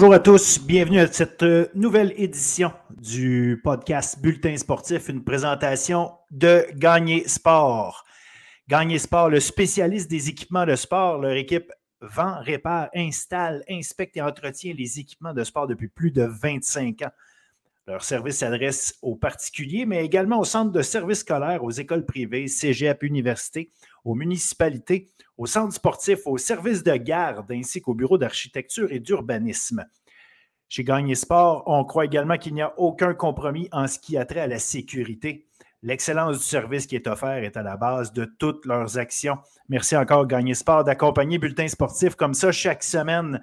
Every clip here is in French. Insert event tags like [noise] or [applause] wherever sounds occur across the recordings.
Bonjour à tous, bienvenue à cette euh, nouvelle édition du podcast Bulletin sportif, une présentation de Gagner Sport. Gagner Sport, le spécialiste des équipements de sport, leur équipe vend, répare, installe, inspecte et entretient les équipements de sport depuis plus de 25 ans. Leur service s'adresse aux particuliers, mais également aux centres de services scolaires, aux écoles privées, cégep, universités, aux municipalités, aux centres sportifs, aux services de garde ainsi qu'aux bureaux d'architecture et d'urbanisme. Chez Gagné Sport, on croit également qu'il n'y a aucun compromis en ce qui a trait à la sécurité. L'excellence du service qui est offert est à la base de toutes leurs actions. Merci encore, Gagné Sport, d'accompagner Bulletin Sportif comme ça chaque semaine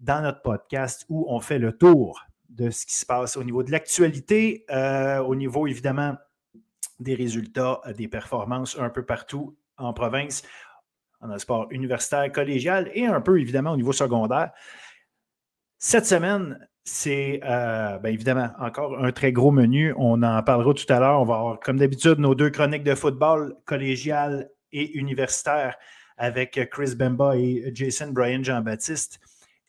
dans notre podcast où on fait le tour de ce qui se passe au niveau de l'actualité, euh, au niveau évidemment des résultats, euh, des performances un peu partout en province, en sport universitaire, collégial et un peu évidemment au niveau secondaire. Cette semaine, c'est euh, bien évidemment encore un très gros menu. On en parlera tout à l'heure. On va avoir, comme d'habitude, nos deux chroniques de football collégial et universitaire avec Chris Bemba et Jason Brian Jean-Baptiste.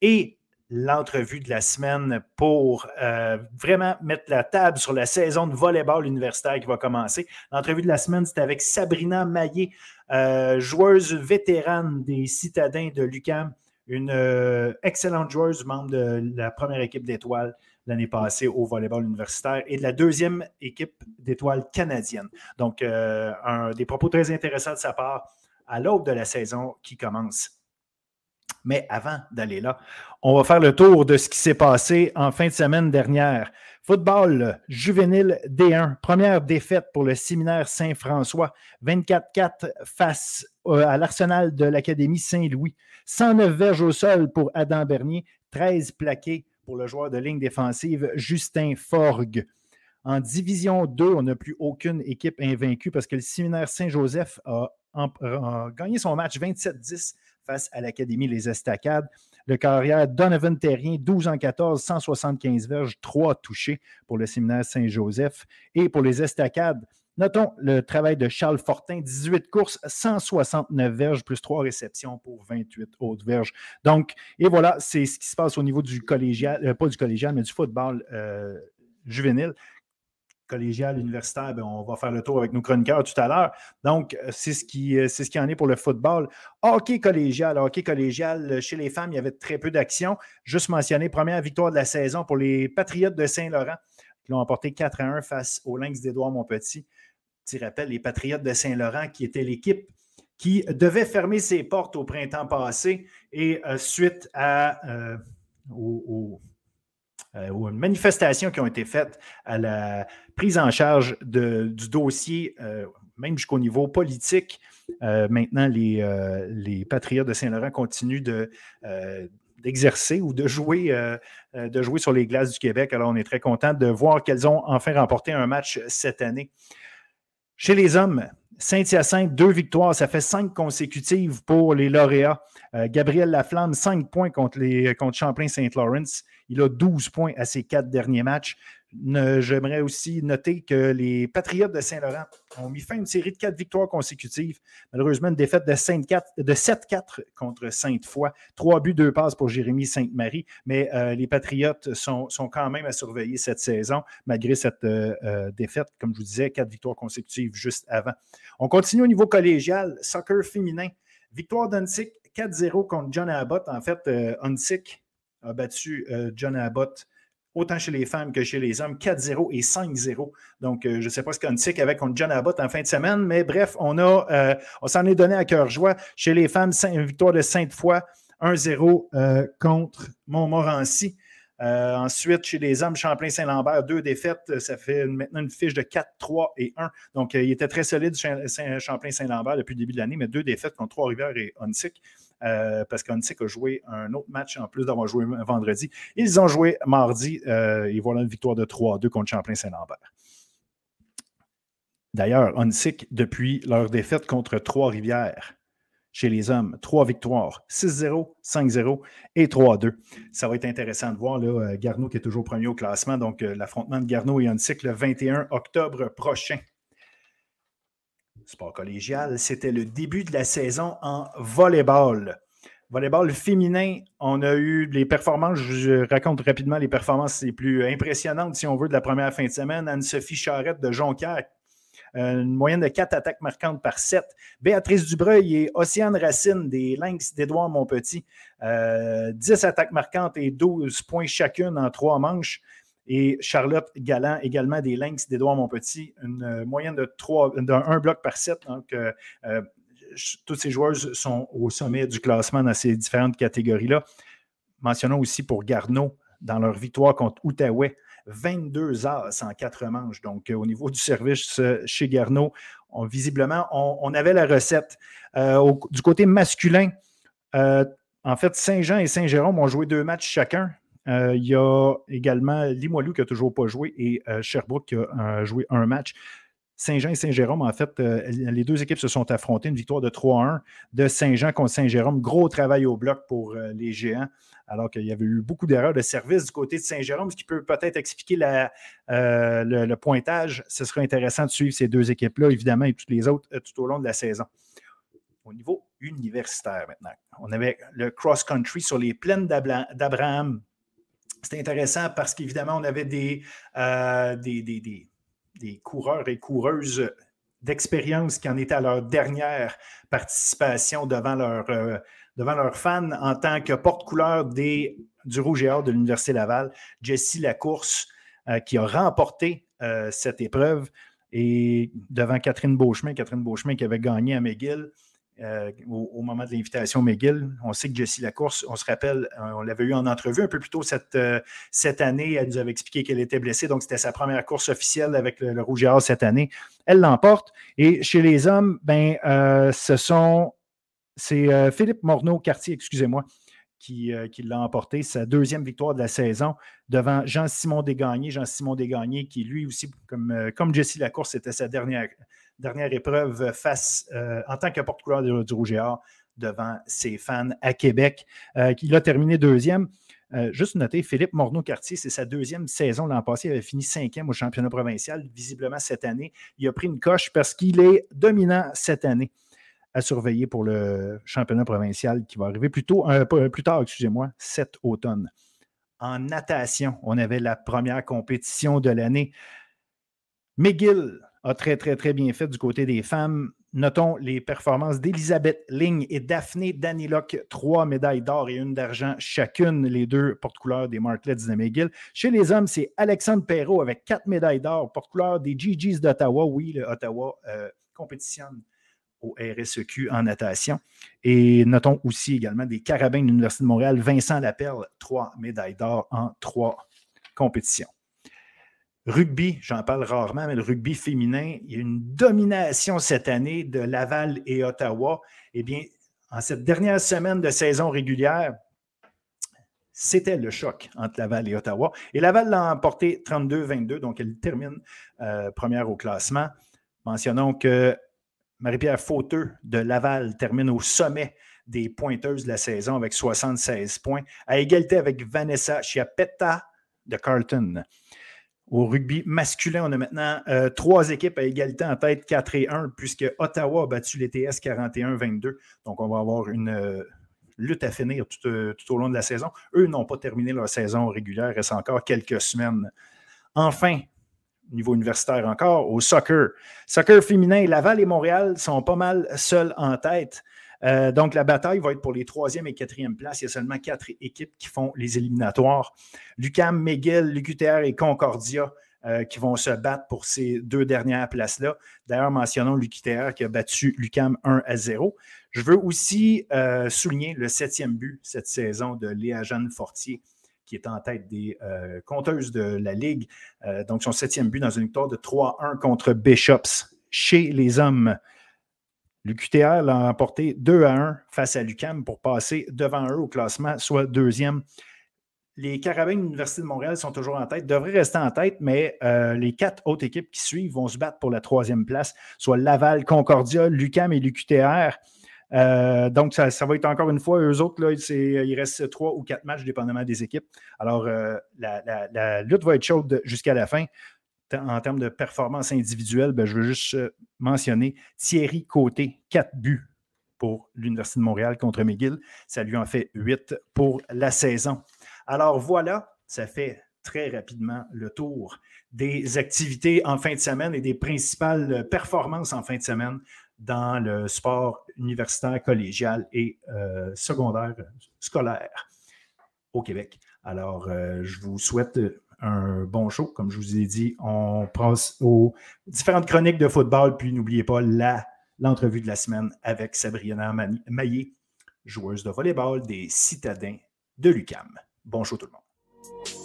Et l'entrevue de la semaine pour euh, vraiment mettre la table sur la saison de volleyball universitaire qui va commencer. L'entrevue de la semaine, c'est avec Sabrina Maillet, euh, joueuse vétérane des citadins de l'UCAM, une euh, excellente joueuse, membre de la première équipe d'étoiles l'année passée au volleyball universitaire et de la deuxième équipe d'étoiles canadienne. Donc, des propos très intéressants de sa part à l'aube de la saison qui commence mais avant d'aller là, on va faire le tour de ce qui s'est passé en fin de semaine dernière. Football juvénile D1, première défaite pour le séminaire Saint-François, 24-4 face euh, à l'arsenal de l'Académie Saint-Louis. 109 verges au sol pour Adam Bernier, 13 plaqués pour le joueur de ligne défensive Justin Forgue. En Division 2, on n'a plus aucune équipe invaincue parce que le séminaire Saint-Joseph a, a, gagné son match 27-10 face à l'Académie Les Estacades. Le carrière Donovan Terrien, 12 en 14, 175 verges, 3 touchés pour le séminaire Saint-Joseph. Et pour les Estacades, notons le travail de Charles Fortin, 18 courses, 169 verges, plus 3 réceptions pour 28 autres verges. Donc, et voilà, c'est ce qui se passe au niveau du collégial, euh, pas du collégial, mais du football euh, juvénile collégial, universitaire, ben, on va faire le tour avec nos chroniqueurs tout à l'heure. Donc, euh, c'est ce, qui, euh, c'est ce qui en est pour le football. Hockey collégial. Hockey collégial, euh, chez les femmes, il y avait très peu d'action. Juste mentionné, première victoire de la saison pour les Patriotes de Saint-Laurent, qui l'ont emporté 4 à 1 face aux Lynx d'Édouard Montpetit. Petit rappel, les Patriotes de Saint-Laurent, qui étaient l'équipe qui devait fermer ses portes au printemps passé et suite à, au euh, ou une manifestation qui ont été faites à la prise en charge du dossier, euh, même jusqu'au niveau politique. Euh, maintenant, les, les, Patriotes de Saint-Laurent continuent de d'exercer ou de jouer, de jouer sur les glaces du Québec. Alors, on est très content de voir qu'elles ont enfin remporté un match cette année. Chez les hommes, Saint-Hyacinthe, deux victoires, ça fait cinq consécutives pour les lauréats. Gabriel Laflamme, cinq points contre, contre Champlain-Saint-Lawrence. Il a 12 points à ses quatre derniers matchs. J'aimerais aussi noter que les Patriotes de Saint-Laurent ont mis fin à une série de quatre victoires consécutives. Malheureusement, une défaite de, 7-4 contre Sainte-Foy. Trois buts, deux passes pour Jérémy Sainte-Marie. Mais euh, les Patriotes sont, quand même à surveiller cette saison, malgré cette euh, euh, défaite. Comme je vous disais, quatre victoires consécutives juste avant. On continue au niveau collégial. Soccer féminin. Victoire d'Unsick 4-0 contre John Abbott. En fait, Unsick a battu John Abbott autant chez les femmes que chez les hommes, 4-0 et 5-0. Donc, euh, je ne sais pas ce qu'on sait avec contre John Abbott en fin de semaine, mais bref, on, euh, on s'en est donné à cœur joie. Chez les femmes, victoire de Sainte-Foy, 1-0 contre Montmorency. ensuite, chez les hommes, Champlain-Saint-Lambert, deux défaites. Ça fait maintenant une fiche de 4-3 et 1. Donc, il était très solide, Champlain-Saint-Lambert, depuis le début de l'année, mais deux défaites contre Trois-Rivières et Hunsick. Euh, parce qu'Ontic a joué un autre match en plus d'avoir joué vendredi. Ils ont joué mardi euh, et voilà une victoire de 3-2 contre Champlain-Saint-Lambert. D'ailleurs, Onsic, depuis leur défaite contre Trois-Rivières chez les hommes, trois victoires, 6-0, 5-0 et 3-2. Ça va être intéressant de voir. Là, euh, Garneau qui est toujours premier au classement, donc l'affrontement de Garneau et Onsic le 21 octobre prochain sport collégial, c'était le début de la saison en volleyball. Volleyball féminin, on a eu les performances, je raconte rapidement les performances les plus impressionnantes, si on veut, de la première fin de semaine. Anne-Sophie Charrette de Jonquière, euh, une moyenne de 4 attaques marquantes par 7. Béatrice Dubreuil et Océane Racine des Lynx d'Édouard Montpetit, 10 euh, attaques marquantes et 12 points chacune en trois manches. Et Charlotte Galland, également des Lynx d'Édouard Montpetit, une euh, moyenne de 3, d'un bloc par 7. Donc, toutes ces joueuses sont au sommet du classement dans ces différentes catégories-là. Mentionnons aussi pour Garneau, dans leur victoire contre Outaouais, 22 as en quatre manches. Donc, au niveau du service chez Garneau, visiblement, on, avait la recette. Euh, du côté masculin, euh, en fait, Saint-Jean et Saint-Jérôme ont joué deux matchs chacun. Euh, il y a également Limoilou qui n'a toujours pas joué et Sherbrooke qui a joué un match. Saint-Jean et Saint-Jérôme, en fait, euh, les deux équipes se sont affrontées. Une victoire de 3-1 de Saint-Jean contre Saint-Jérôme. Gros travail au bloc pour euh, les géants, alors qu'il y avait eu beaucoup d'erreurs de service du côté de Saint-Jérôme, ce qui peut peut-être expliquer euh, le, pointage. Ce serait intéressant de suivre ces deux équipes-là, évidemment, et toutes les autres tout au long de la saison. Au niveau universitaire maintenant, on avait le cross-country sur les plaines d'Abraham. C'était intéressant parce qu'évidemment, on avait des, des, des des coureurs et coureuses d'expérience qui en étaient à leur dernière participation euh, devant leurs fans en tant que porte-couleur du Rouge et Or de l'Université Laval, Jessie Lacourse, euh, qui a remporté euh, cette épreuve et devant Catherine Beauchemin, Catherine Beauchemin qui avait gagné à McGill. Euh, au, moment de l'invitation McGill. On sait que Jessie Lacourse, on se rappelle, euh, on l'avait eu en entrevue un peu plus tôt cette, euh, cette année. Elle nous avait expliqué qu'elle était blessée, donc c'était sa première course officielle avec le, Rouge et Or cette année. Elle l'emporte. Et chez les hommes, ben, ce sont. C'est Philippe Morneau-Cartier, excusez-moi, qui, qui l'a emporté, sa deuxième victoire de la saison devant Jean-Simon Desgagnés. Jean-Simon Desgagnés, qui lui aussi, comme, comme Jessie Lacourse, c'était sa dernière, dernière épreuve face euh, en tant que porte-couleur du, Rouge et Or devant ses fans à Québec. Euh, il a terminé deuxième. Euh, juste noter, Philippe Morneau-Cartier, c'est sa deuxième saison l'an passé. Il avait fini cinquième au championnat provincial. Visiblement, cette année, il a pris une coche parce qu'il est dominant cette année à surveiller pour le championnat provincial qui va arriver plus, tôt, plus tard, excusez-moi, cet automne. En natation, on avait la première compétition de l'année. McGill a très, très, très bien fait du côté des femmes. Notons les performances d'Elisabeth Ligne et Daphné Danilok, trois médailles d'or et une d'argent chacune, les deux porte-couleurs des Martlets de McGill. Chez les hommes, c'est Alexandre Perrault avec quatre médailles d'or, porte-couleur des GGs d'Ottawa. Oui, le Ottawa euh, compétitionne au RSEQ en natation. Et notons aussi également des carabins de l'Université de Montréal, Vincent Laperle, trois médailles d'or en trois compétitions. Rugby, j'en parle rarement, mais le rugby féminin, il y a une domination cette année de Laval et Ottawa. Eh bien, en cette dernière semaine de saison régulière, c'était le choc entre Laval et Ottawa. Et Laval l'a emporté 32-22, donc elle termine euh, première au classement. Mentionnons que Marie-Pierre Fauteux de Laval termine au sommet des pointeuses de la saison avec 76 points, à égalité avec Vanessa Chiapetta de Carlton. Au rugby masculin, on a maintenant euh, trois équipes à égalité en tête, 4 et 1, puisque Ottawa a battu les TS 41-22. Donc, on va avoir une euh, lutte à finir euh, tout, au long de la saison. Eux n'ont pas terminé leur saison régulière, il reste encore quelques semaines. Enfin, niveau universitaire encore, au soccer. Soccer féminin, Laval et Montréal sont pas mal seuls en tête. Euh, donc, la bataille va être pour les troisième et quatrième places. Il y a seulement quatre équipes qui font les éliminatoires. Lucam, McGill, l'UQTR et Concordia euh, qui vont se battre pour ces deux dernières places-là. D'ailleurs, mentionnons l'UQTR qui a battu Lucam 1 à 0. Je veux aussi euh, souligner le septième but cette saison de Léa Jeanne Fortier qui est en tête des compteuses de la Ligue. donc, son septième but dans une victoire de 3-1 contre Bishops chez les hommes. L'UQTR l'a emporté 2 à 1 face à l'UCAM pour passer devant eux au classement, soit deuxième. Les Carabins de l'Université de Montréal sont toujours en tête, devraient rester en tête, mais euh, les quatre autres équipes qui suivent vont se battre pour la troisième place, soit Laval, Concordia, l'UCAM et l'UQTR. Euh, donc, ça, va être encore une fois, eux autres, il reste trois ou quatre matchs dépendamment des équipes. Alors, euh, la, lutte va être chaude jusqu'à la fin en termes de performance individuelle, ben, je veux juste euh, mentionner Thierry Côté, 4 buts pour l'Université de Montréal contre McGill. Ça lui en fait 8 pour la saison. Alors voilà, ça fait très rapidement le tour des activités en fin de semaine et des principales performances en fin de semaine dans le sport universitaire, collégial et euh, secondaire scolaire au Québec. Alors, euh, je vous souhaite un bon show. Comme je vous ai dit, on passe aux différentes chroniques de football, puis n'oubliez pas l'entrevue de la semaine avec Sabrina Maillé, joueuse de volleyball des Citadins de l'UCAM. Bon show tout le monde.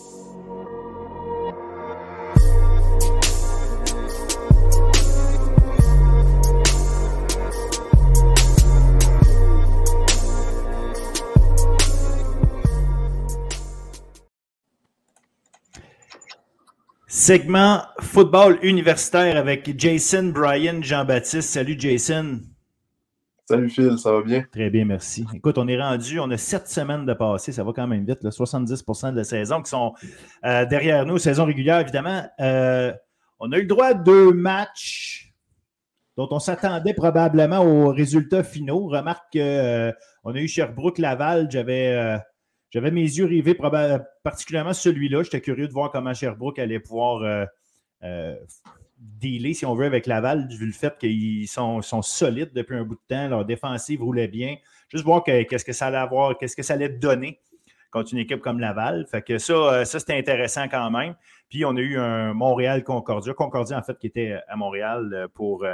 Segment football universitaire avec Jason, Brian, Jean-Baptiste. Salut Jason. Salut Phil, ça va bien? Très bien, merci. Écoute, on est rendu, on a sept semaines de passé, ça va quand même vite, 70% de la saison qui sont euh, derrière nous, saison régulière évidemment. Euh, on a eu le droit à deux matchs dont on s'attendait probablement aux résultats finaux. Remarque qu'on euh, a eu Sherbrooke-Laval, j'avais j'avais mes yeux rivés, particulièrement celui-là. J'étais curieux de voir comment Sherbrooke allait pouvoir euh, euh, dealer, si on veut, avec Laval, vu le fait qu'ils sont, solides depuis un bout de temps. Leur défensive roulait bien. Juste voir qu'est-ce que ça allait avoir, qu'est-ce que ça allait donner contre une équipe comme Laval. Fait que ça, euh, ça c'était intéressant quand même. Puis on a eu un Montréal-Concordia. Concordia, en fait, qui était à Montréal pour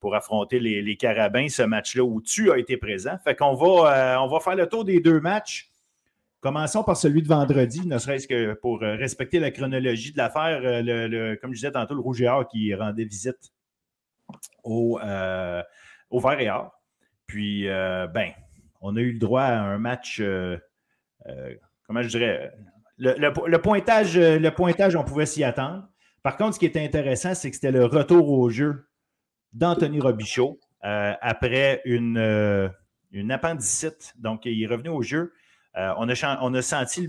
pour affronter les, Carabins, ce match-là où tu as été présent. Fait qu'on va, on va faire le tour des deux matchs. Commençons par celui de vendredi, ne serait-ce que pour euh, respecter la chronologie de l'affaire. Euh, le, comme je disais tantôt, le Rouge et Or qui rendait visite au, euh, au Vert et Or. Puis, ben, on a eu le droit à un match, comment je dirais, le, pointage, le pointage, on pouvait s'y attendre. Par contre, ce qui était intéressant, c'est que c'était le retour au jeu d'Anthony Robichaud après une, une appendicite. Donc, il est revenu au jeu. Euh, on, a, senti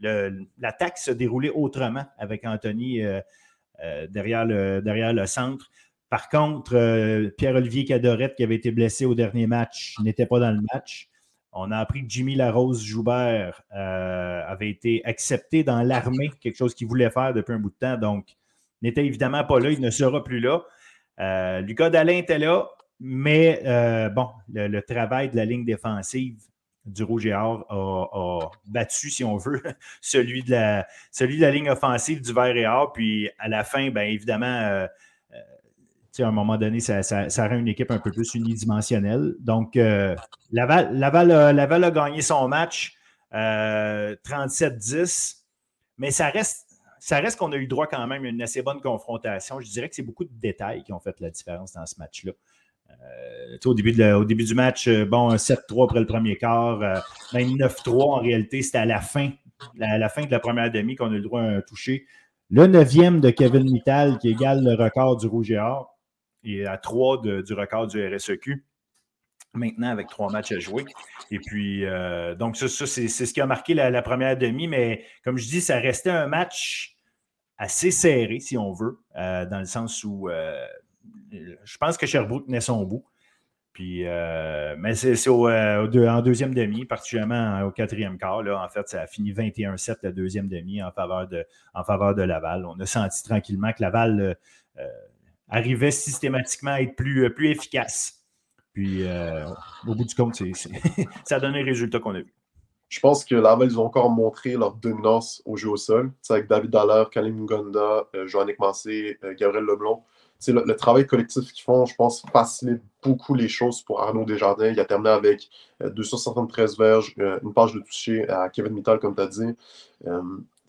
l'attaque se dérouler autrement avec Anthony euh, euh, derrière, le, centre. Par contre, Pierre-Olivier Cadorette, qui avait été blessé au dernier match, n'était pas dans le match. On a appris que Jimmy Larose-Joubert avait été accepté dans l'armée, quelque chose qu'il voulait faire depuis un bout de temps, donc n'était évidemment pas là, il ne sera plus là. Lucas Dalin était là, mais bon, le, travail de la ligne défensive du Rouge et Or a, battu, si on veut, [laughs] celui de, la, celui de la ligne offensive du Vert et Or. Puis à la fin, bien évidemment, euh, euh, à un moment donné, ça, rend une équipe un peu plus unidimensionnelle. Donc, euh, Laval, Laval, a gagné son match 37-10, mais ça reste. Ça reste qu'on a eu droit quand même à une assez bonne confrontation. Je dirais que c'est beaucoup de détails qui ont fait la différence dans ce match-là. Euh, au, début du match, euh, bon, 7-3 après le premier quart, euh, même 9-3 en réalité, c'était à la fin, la fin de la première demi qu'on a le droit à un toucher. Le neuvième de Kevin Mittal qui égale le record du Rouge et Or et à 3 du record du RSEQ. Maintenant, avec trois matchs à jouer. Et puis, donc, ça, c'est ce qui a marqué la, première demi, mais comme je dis, ça restait un match assez serré, si on veut, dans le sens où je pense que Sherbrooke tenait son bout. Euh, mais c'est euh, en deuxième demi, particulièrement au quatrième quart. Là, en fait, ça a fini 21-7 la deuxième demi en faveur, de, en faveur de Laval. On a senti tranquillement que Laval euh, arrivait systématiquement à être plus, plus efficace. Puis, au bout du compte, [laughs] ça a donné le résultat qu'on a vu. Je pense que Laval, ils ont encore montré leur dominance au jeu au sol. avec David Dallaire, Kalim Mugonda, Joannick Massé, Gabriel Leblon le, travail collectif qu'ils font, je pense, facilite beaucoup les choses pour Arnaud Desjardins. Il a terminé avec 273 euh, verges, euh, une page de toucher à Kevin Mittal, comme tu as dit. Euh,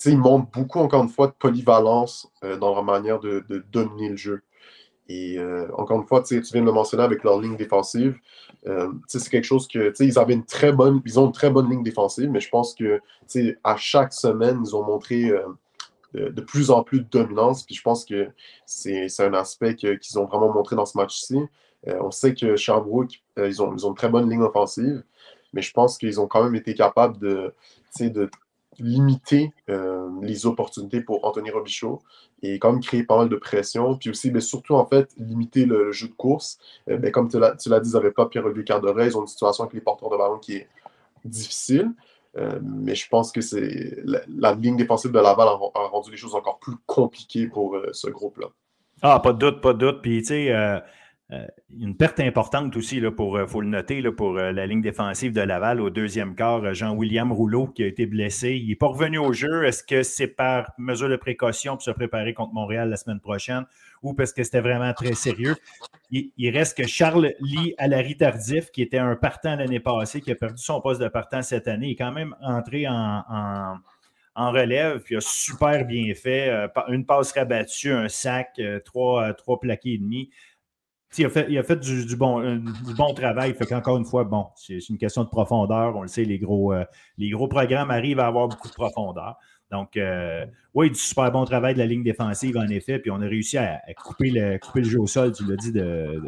ils montrent beaucoup, encore une fois, de polyvalence dans leur manière de, dominer le jeu. Et encore une fois, tu viens de le mentionner avec leur ligne défensive. c'est quelque chose que ils avaient une très bonne, ils ont une très bonne ligne défensive, mais je pense que à chaque semaine, ils ont montré de, plus en plus de dominance. Puis je pense que c'est un aspect qu'ils ont vraiment montré dans ce match-ci. Euh, on sait que Sherbrooke, euh, ils, ont, ils ont une très bonne ligne offensive, mais je pense qu'ils ont quand même été capables de, limiter les opportunités pour Anthony Robichaud et quand même créer pas mal de pression. Puis aussi, mais surtout, en fait, limiter le, jeu de course. Ben, comme tu l'as dit, ils n'avaient pas Pierre-Olivier Cardoret. Ils ont une situation avec les porteurs de ballon qui est difficile. mais je pense que c'est la, ligne défensive de Laval a, rendu les choses encore plus compliquées pour ce groupe-là. Ah, pas de doute, pas de doute. Puis, tu sais, euh, une perte importante aussi, il euh, faut le noter, là, pour euh, la ligne défensive de Laval au deuxième quart. Jean-William Rouleau qui a été blessé. Il n'est pas revenu au jeu. Est-ce que c'est par mesure de précaution pour se préparer contre Montréal la semaine prochaine ou parce que c'était vraiment très sérieux? Il, reste que Charles Lee Alary Tardif, qui était un partant l'année passée, qui a perdu son poste de partant cette année, est quand même entré en, relève, puis a super bien fait. Une passe rabattue, un sac, trois, trois plaqués et demi il a fait, euh, du bon travail. Fait qu'encore une fois, bon, c'est une question de profondeur. On le sait, les gros, euh, programmes arrivent à avoir beaucoup de profondeur. Donc, euh, oui, du super bon travail de la ligne défensive, en effet. Puis on a réussi à, couper, le, jeu au sol, tu l'as dit, de,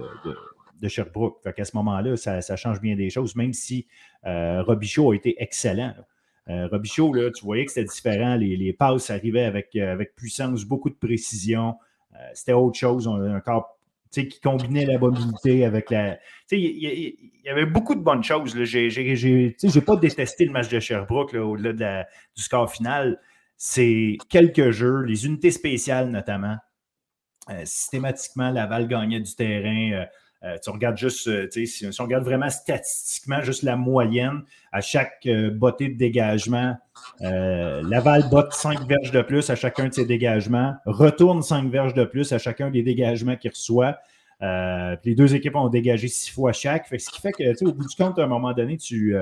Sherbrooke. Fait qu'à ce moment-là, ça, change bien des choses, même si Robichaud a été excellent. Robichaud, là, tu voyais que c'était différent. Les, passes arrivaient avec, avec puissance, beaucoup de précision. c'était autre chose. On a un corps qui combinait la mobilité avec la. Il y, avait beaucoup de bonnes choses. Je n'ai pas détesté le match de Sherbrooke au-delà du score final. C'est quelques jeux, les unités spéciales notamment. Euh, systématiquement, Laval gagnait du terrain. Euh, euh, tu regardes juste, si, si, on regarde vraiment statistiquement, juste la moyenne, à chaque bottée de dégagement, Laval botte 5 verges de plus à chacun de ses dégagements, retourne 5 verges de plus à chacun des dégagements qu'il reçoit. les deux équipes ont dégagé 6 fois chaque. ce qui fait que, au bout du compte, à un moment donné, tu,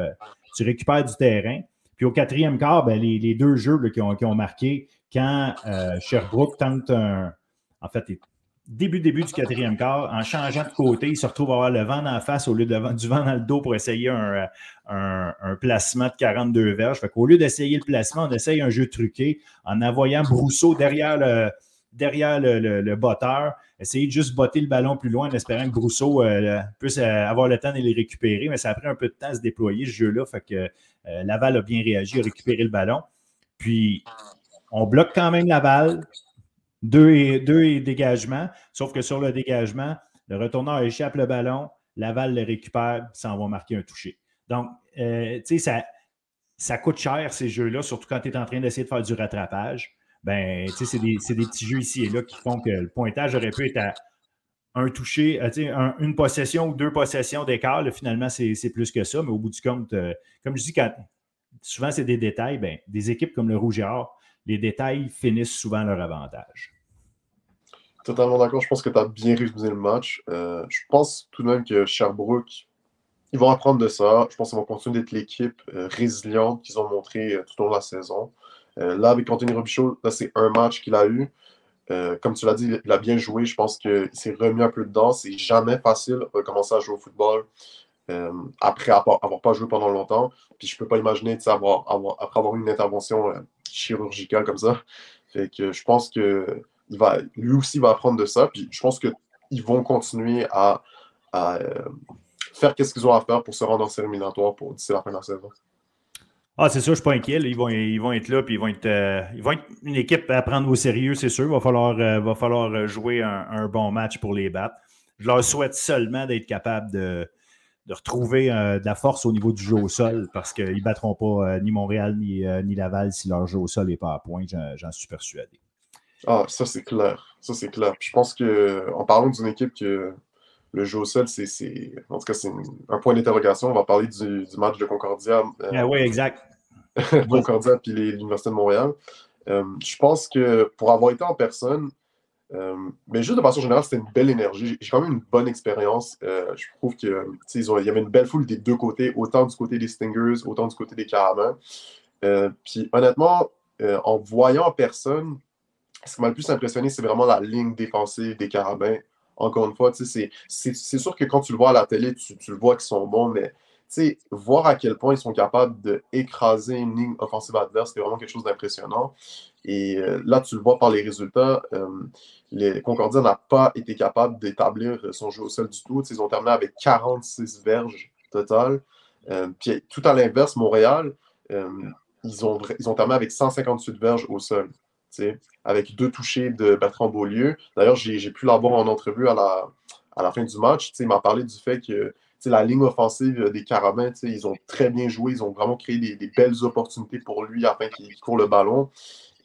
récupères du terrain. Puis au quatrième quart, ben, les, deux jeux qui, ont, qui, ont, marqué, quand Sherbrooke tente un. En fait, début, début du quatrième quart, en changeant de côté, il se retrouve à avoir le vent en face au lieu de, du vent dans le dos pour essayer un, placement de 42 verges. Fait qu'au lieu d'essayer le placement, on essaye un jeu truqué en envoyant Brousseau derrière le, derrière botteur, essayer de juste botter le ballon plus loin en espérant que Brousseau euh, puisse euh, avoir le temps de les récupérer. Mais ça a pris un peu de temps à se déployer, ce jeu-là. Fait que euh, Laval a bien réagi, a récupéré le ballon. Puis, on bloque quand même Laval. Deux, et, deux dégagement, sauf que sur le dégagement, le retourneur échappe le ballon, Laval le récupère, ça en va marquer un toucher. Donc, euh, tu sais, ça, ça coûte cher ces jeux-là, surtout quand tu es en train d'essayer de faire du rattrapage. Ben, tu sais, c'est des, des, petits jeux ici et là qui font que le pointage aurait pu être à un toucher, euh, une possession ou deux possessions d'écart. Finalement, c'est plus que ça, mais au bout du compte, euh, comme je dis, quand, souvent c'est des détails, ben, des équipes comme le Rouge et Or, les détails finissent souvent leur avantage. Totalement d'accord. Je pense que tu as bien résumé le match. Euh, je pense tout de même que Sherbrooke, ils vont apprendre de ça. Je pense qu'ils vont continuer d'être l'équipe euh, résiliente qu'ils ont montré euh, tout au long de la saison. là, avec Anthony Robichaud, c'est un match qu'il a eu. comme tu l'as dit, il a bien joué. Je pense qu'il s'est remis un peu dedans. C'est jamais facile de commencer à jouer au football après avoir, pas joué pendant longtemps. Puis je peux pas imaginer avoir, après avoir eu une intervention chirurgicale comme ça. Fait que je pense que il va, lui aussi va apprendre de ça. Puis je pense qu'ils vont continuer à, euh, faire ce qu'ils ont à faire pour se rendre en série pour d'ici la fin de la saison. Ah, c'est sûr, je ne suis pas inquiet. Ils vont, ils vont être là, puis ils vont être, euh, ils vont être une équipe à prendre au sérieux, c'est sûr. Il va falloir, euh, va falloir jouer un, bon match pour les battre. Je leur souhaite seulement d'être capable de, retrouver de la force au niveau du jeu au sol parce qu'ils ne battront pas ni Montréal ni Laval si leur jeu au sol n'est pas à point. J'en suis persuadé. Ah, ça c'est clair. Ça c'est clair. je pense que en parlant d'une équipe que le jeu au sol, c'est. En tout cas, c'est un point d'interrogation. On va parler du, match de Concordia. Euh, ah oui, exact. [laughs] Concordia puis l'Université de Montréal. Euh, je pense que pour avoir été en personne, euh, mais juste de façon générale, c'était une belle énergie. J'ai quand même une bonne expérience. je trouve qu'il il y avait une belle foule des deux côtés, autant du côté des Stingers, autant du côté des Caramels. puis honnêtement, en voyant en personne, ce qui m'a le plus impressionné, c'est vraiment la ligne défensive des Carabins. Encore une fois, c'est sûr que quand tu le vois à la télé, tu, le vois qu'ils sont bons, mais voir à quel point ils sont capables d'écraser une ligne offensive adverse, c'est vraiment quelque chose d'impressionnant. Et euh, là, tu le vois par les résultats. Euh, les Concordia n'a pas été capable d'établir son jeu au sol du tout. ils ont terminé avec 46 verges total. Euh, puis tout à l'inverse, Montréal, ils ont, ils ont terminé avec 158 verges au sol, avec deux touchés de Bertrand Beaulieu. D'ailleurs, j'ai pu l'avoir en entrevue à la, fin du match. Il m'a parlé du fait que la ligne offensive des Carabins, ils ont très bien joué, ils ont vraiment créé des, belles opportunités pour lui afin qu'il court le ballon.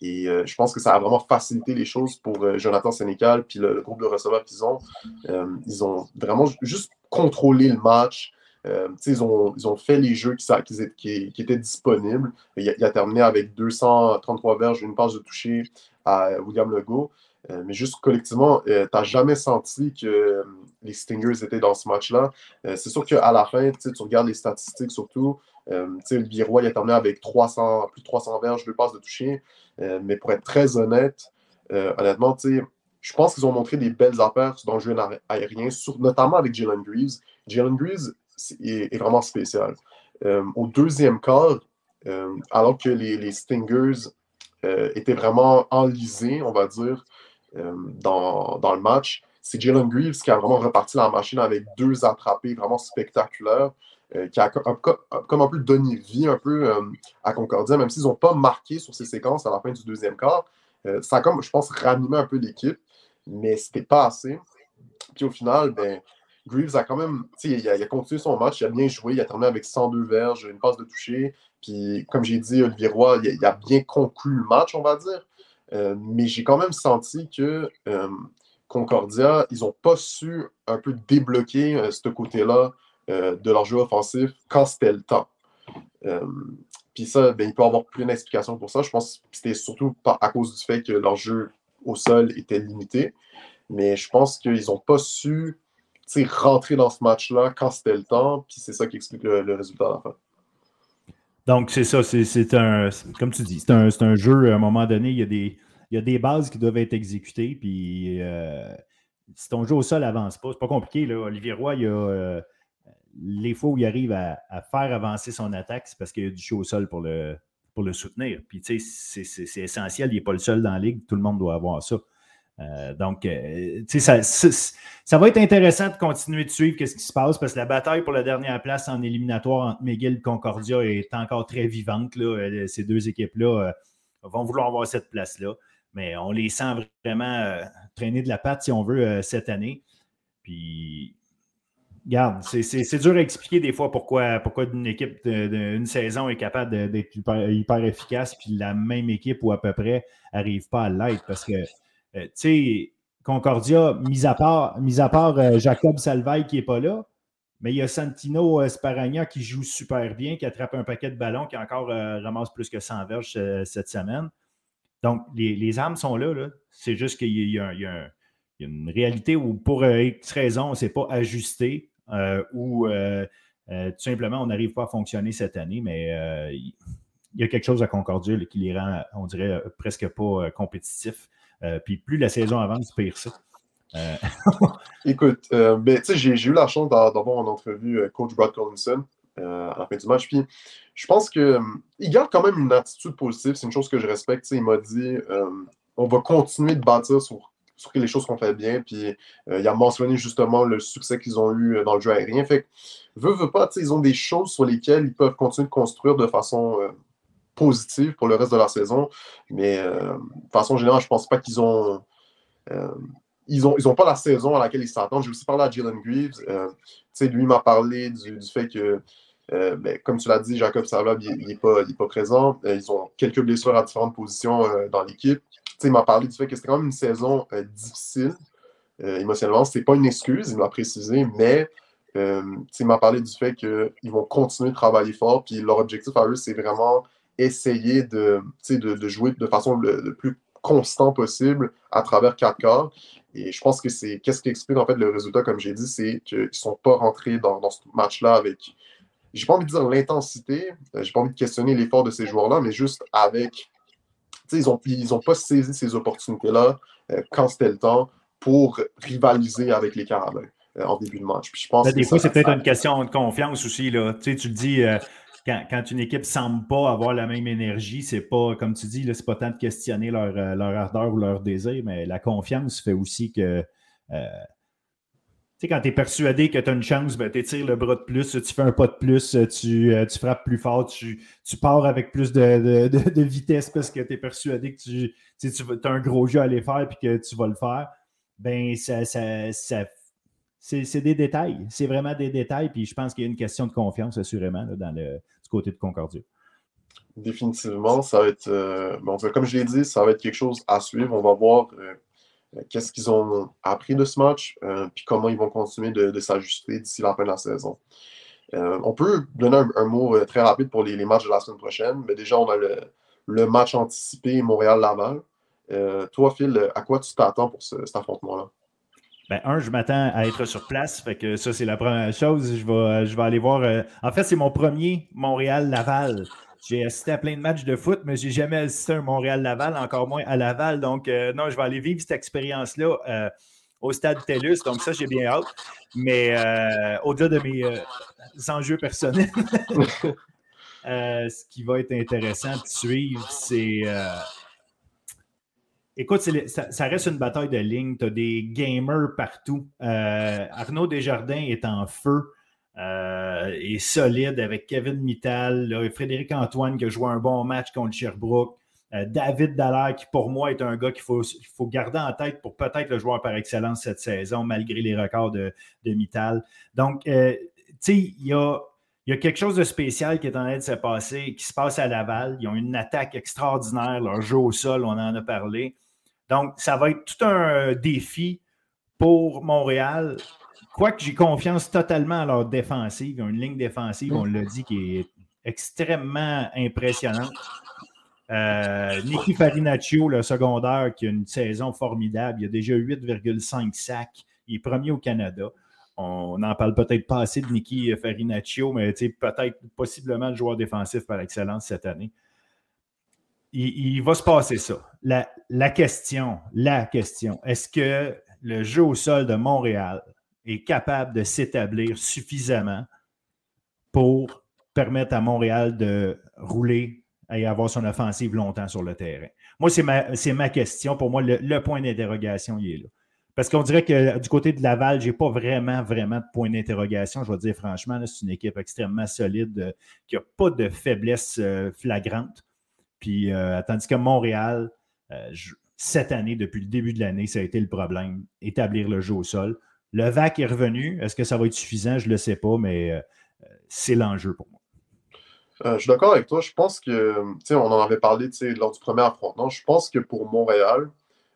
Et euh, je pense que ça a vraiment facilité les choses pour euh, Jonathan Sénécal puis le, groupe de receveurs qu'ils. Euh, ils ont vraiment juste contrôlé le match. Ils, ont, ils ont fait les jeux qui, étaient disponibles. Il a, terminé avec 233 verges, une passe de toucher à William Legault. mais juste collectivement, tu n'as jamais senti que les Stingers étaient dans ce match-là. c'est sûr qu'à la fin, tu regardes les statistiques surtout. le Birois a terminé avec 300, plus de 300 verges, deux passes de toucher. Euh, mais pour être très honnête, euh, honnêtement, je pense qu'ils ont montré des belles affaires dans le jeu aérien, notamment avec Jalen Greaves. Jalen Greaves est, vraiment spécial. Euh, au deuxième quart, alors que les, Stingers étaient vraiment enlisés, on va dire, dans, dans, le match, c'est Jalen Greaves qui a vraiment reparti la machine avec deux attrapés vraiment spectaculaires. Euh, qui a comme un peu donné vie un peu euh, à Concordia, même s'ils n'ont pas marqué sur ces séquences à la fin du deuxième quart. Euh, ça a comme, je pense, ranimé un peu l'équipe, mais c'était pas assez. Puis au final, ben, Greaves a quand même, il a, il a, continué son match, il a bien joué, il a terminé avec 102 verges, une passe de toucher. Puis, comme j'ai dit, Olivier Roy, il a, bien conclu le match, on va dire. mais j'ai quand même senti que Concordia, ils n'ont pas su un peu débloquer ce côté-là euh, de leur jeu offensif quand c'était le temps. Euh, puis ça, ben, il peut y avoir plein d'explications pour ça. Je pense que c'était surtout à cause du fait que leur jeu au sol était limité. Mais je pense qu'ils n'ont pas su rentrer dans ce match-là quand c'était le temps. Puis c'est ça qui explique le, résultat à la fin. Donc, c'est ça. C'est un, comme tu dis, c'est un, un, jeu, à un moment donné, il y, a des, il y a des bases qui doivent être exécutées. Puis euh, si ton jeu au sol avance pas, c'est pas compliqué. Là. Olivier Roy, il y a les fois où il arrive à, faire avancer son attaque, c'est parce qu'il y a du chaud au sol pour le, pour le soutenir. Puis, tu sais, c'est essentiel. Il n'est pas le seul dans la ligue. Tout le monde doit avoir ça. Euh, donc, euh, ça, va être intéressant de continuer de suivre ce qui se passe parce que la bataille pour la dernière place en éliminatoire entre McGill et Concordia est encore très vivante. Là. Euh, ces deux équipes-là vont vouloir avoir cette place-là. Mais on les sent vraiment traîner de la patte, si on veut, cette année. Puis, Regarde, c'est dur à expliquer des fois pourquoi, pourquoi une équipe d'une saison est capable d'être hyper, efficace, puis la même équipe ou à peu près n'arrive pas à l'être. Parce que, euh, tu sais, Concordia, mis à part, mis à euh, Jacob Salvaille qui n'est pas là, mais il y a Santino euh, Sparagna qui joue super bien, qui attrape un paquet de ballons, qui encore ramasse plus que 100 verges cette semaine. Donc, les, armes sont là. C'est juste qu'il y, a une réalité où, pour X raison, on ne s'est pas ajusté. Ou tout simplement on n'arrive pas à fonctionner cette année, mais il y a quelque chose à Concordia qui les rend, on dirait, presque pas compétitifs. Puis plus la saison avance, pire ça. [laughs] Écoute, ben, j'ai eu la chance d'avoir en entrevue coach Brad Collinson à la fin du match. Puis je pense qu'il garde quand même une attitude positive. C'est une chose que je respecte. Il m'a dit on va continuer de bâtir sur sur les choses qu'on fait bien. Puis euh, il a mentionné justement le succès qu'ils ont eu euh, dans le jeu aérien. Fait que, veut, veut pas, ils ont des choses sur lesquelles ils peuvent continuer de construire de façon euh, positive pour le reste de la saison. Mais de façon générale, je pense pas qu'ils ont. ils n'ont ils ont pas la saison à laquelle ils s'attendent. J'ai aussi parlé à Jalen Greaves. lui m'a parlé du, fait que ben, comme tu l'as dit, Jacob Salab, il n'est pas, pas, présent. ils ont quelques blessures à différentes positions dans l'équipe il m'a parlé du fait que c'était quand même une saison euh, difficile euh, émotionnellement. Ce n'est pas une excuse, il m'a précisé, mais euh, il m'a parlé du fait qu'ils vont continuer de travailler fort. Puis leur objectif à eux, c'est vraiment essayer de, de, jouer de façon le, plus constant possible à travers quatre quarts. Et je pense que c'est qu'est-ce qui explique en fait le résultat, comme j'ai dit, c'est qu'ils ne sont pas rentrés dans, dans ce match-là avec, j'ai pas envie de dire l'intensité, j'ai pas envie de questionner l'effort de ces joueurs-là, mais juste avec ils n'ont ils ont pas saisi ces opportunités-là euh, quand c'était le temps pour rivaliser avec les Carabins euh, en début de match. je pense ben, des fois, c'est peut-être une question de confiance aussi. Là. Tu, sais, tu le dis, euh, quand, une équipe ne semble pas avoir la même énergie, c'est pas, comme tu dis, c'est pas tant de questionner leur, leur, ardeur ou leur désir, mais la confiance fait aussi que sais, quand tu es persuadé que tu as une chance, ben, tu étires le bras de plus, tu fais un pas de plus, tu, euh, tu frappes plus fort, tu, tu pars avec plus de, de, vitesse parce que tu es persuadé que tu, tu as un gros jeu à aller faire et que tu vas le faire. Ben, ça, ça, ça c'est des détails. C'est vraiment des détails. Puis je pense qu'il y a une question de confiance, assurément, dans le, du côté de Concordia. Définitivement, ça va être, euh, comme je l'ai dit, ça va être quelque chose à suivre. On va voir euh, qu'est-ce qu'ils ont appris de ce match, euh, puis comment ils vont continuer de, s'ajuster d'ici la fin de la saison. on peut donner un, mot très rapide pour les, matchs de la semaine prochaine, mais déjà, on a le, match anticipé Montréal-Laval. toi, Phil, à quoi tu t'attends pour cet affrontement-là? Ben, un, je m'attends à être sur place. Fait que ça, c'est la première chose. Je vais, je vais aller voir. Euh, en fait, c'est mon premier Montréal-Laval. J'ai assisté à plein de matchs de foot, mais je n'ai jamais assisté à un Montréal-Laval, encore moins à Laval. Donc, euh, non, je vais aller vivre cette expérience-là euh, au stade TELUS. Donc, ça, j'ai bien hâte. Mais au-delà de mes enjeux personnels, [laughs] ce qui va être intéressant de suivre, c'est Écoute, ça, reste une bataille de ligne. Tu as des gamers partout. Euh, Arnaud Desjardins est en feu euh, et solide avec Kevin Mittal, Frédéric Antoine qui a joué un bon match contre Sherbrooke. Euh, David Dallaire, qui pour moi est un gars qu'il faut, garder en tête pour peut-être le joueur par excellence cette saison, malgré les records de, de Mittal. Donc, tu sais, il y a, il y a quelque chose de spécial qui est en train de se passer, qui se passe à Laval. Ils ont une attaque extraordinaire, leur jeu au sol, on en a parlé. Donc, ça va être tout un défi pour Montréal. Quoique j'ai confiance totalement à leur défensive. Une ligne défensive, on l'a dit, qui est extrêmement impressionnante. Euh, Nicky Farinaccio, le secondaire, qui a une saison formidable. Il a déjà 8,5 sacs. Il est premier au Canada. On n'en parle peut-être pas assez de Nicky Farinaccio, mais peut-être possiblement le joueur défensif par excellence cette année il, va se passer ça. La, question, la question, est-ce que le jeu au sol de Montréal est capable de s'établir suffisamment pour permettre à Montréal de rouler et avoir son offensive longtemps sur le terrain? Moi, c'est ma, ma, question. Pour moi, le, point d'interrogation, il est là. Parce qu'on dirait que du côté de Laval, je n'ai pas vraiment, vraiment de point d'interrogation. Je vais dire franchement, c'est une équipe extrêmement solide euh, qui n'a pas de faiblesse euh, flagrante. Puis, euh, tandis que Montréal, euh, cette année, depuis le début de l'année, ça a été le problème, établir le jeu au sol. Le VAC est revenu. Est-ce que ça va être suffisant? Je ne le sais pas, mais euh, c'est l'enjeu pour moi. je suis d'accord avec toi. Je pense que, tu sais, on en avait parlé lors du premier affrontement. Je pense que pour Montréal,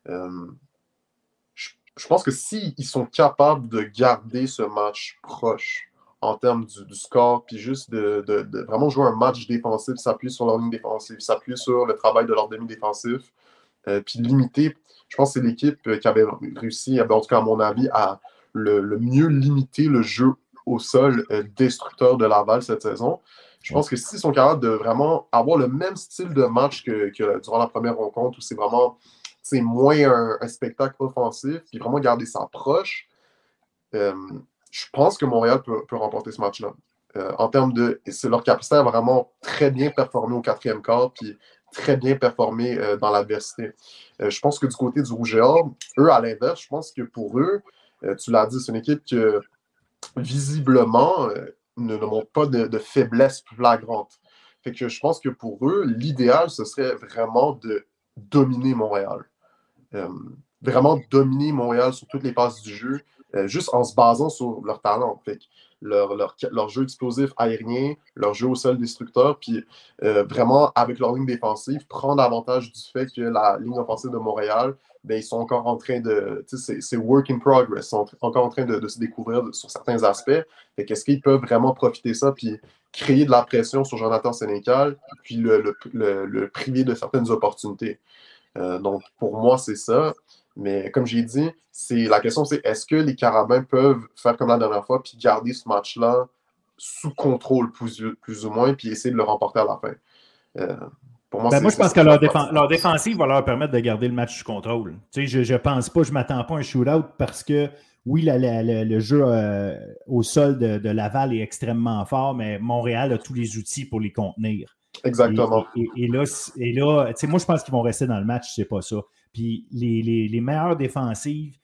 je, pense que s'ils sont capables de garder ce match proche, en termes du, score, puis juste de, vraiment jouer un match défensif, s'appuyer sur leur ligne défensive, s'appuyer sur le travail de leur demi-défensif, euh, puis limiter. Je pense que c'est l'équipe euh, qui avait réussi, en tout cas à mon avis, à le, mieux limiter le jeu au sol euh, destructeur de Laval cette saison. Je pense que s'ils sont capables de vraiment avoir le même style de match que, durant la première rencontre, où c'est vraiment moins un, spectacle offensif, puis vraiment garder ça proche, je pense que Montréal peut, remporter ce match-là. Euh, en termes de. C'est leur capacité à vraiment très bien performer au quatrième quart, puis très bien performer euh, dans l'adversité. Euh, je pense que du côté du Rouge et Or, eux, à l'inverse, je pense que pour eux, tu l'as dit, c'est une équipe qui, visiblement ne, montre pas de, faiblesse flagrante. Fait que je pense que pour eux, l'idéal, ce serait vraiment de dominer Montréal. vraiment dominer Montréal sur toutes les passes du jeu, euh, juste en se basant sur leur talent. Fait leur, jeu explosif aérien, leur jeu au sol destructeur, puis euh, vraiment, avec leur ligne défensive, prendre avantage du fait que la ligne offensive de Montréal, ben, ils sont encore en train de. C'est work in progress. Ils sont encore en train de, se découvrir sur certains aspects. Est-ce qu'ils peuvent vraiment profiter de ça, puis créer de la pression sur Jonathan Sénécal, puis le, le, priver de certaines opportunités? Euh, donc, pour moi, c'est ça. Mais comme j'ai dit, c'est la question c'est est-ce que les Carabins peuvent faire comme la dernière fois puis garder ce match-là sous contrôle plus, plus, ou moins puis essayer de le remporter à la fin? Euh, pour moi, ben, moi, je pense que leur, leur, défensive va leur permettre de garder le match sous contrôle. Tu sais, je ne pense pas, je ne m'attends pas à un shootout parce que oui, le jeu euh, au sol de, Laval est extrêmement fort, mais Montréal a tous les outils pour les contenir. Exactement. Et, là, et là moi, je pense qu'ils vont rester dans le match, c'est pas ça. Puis les, meilleures défensives,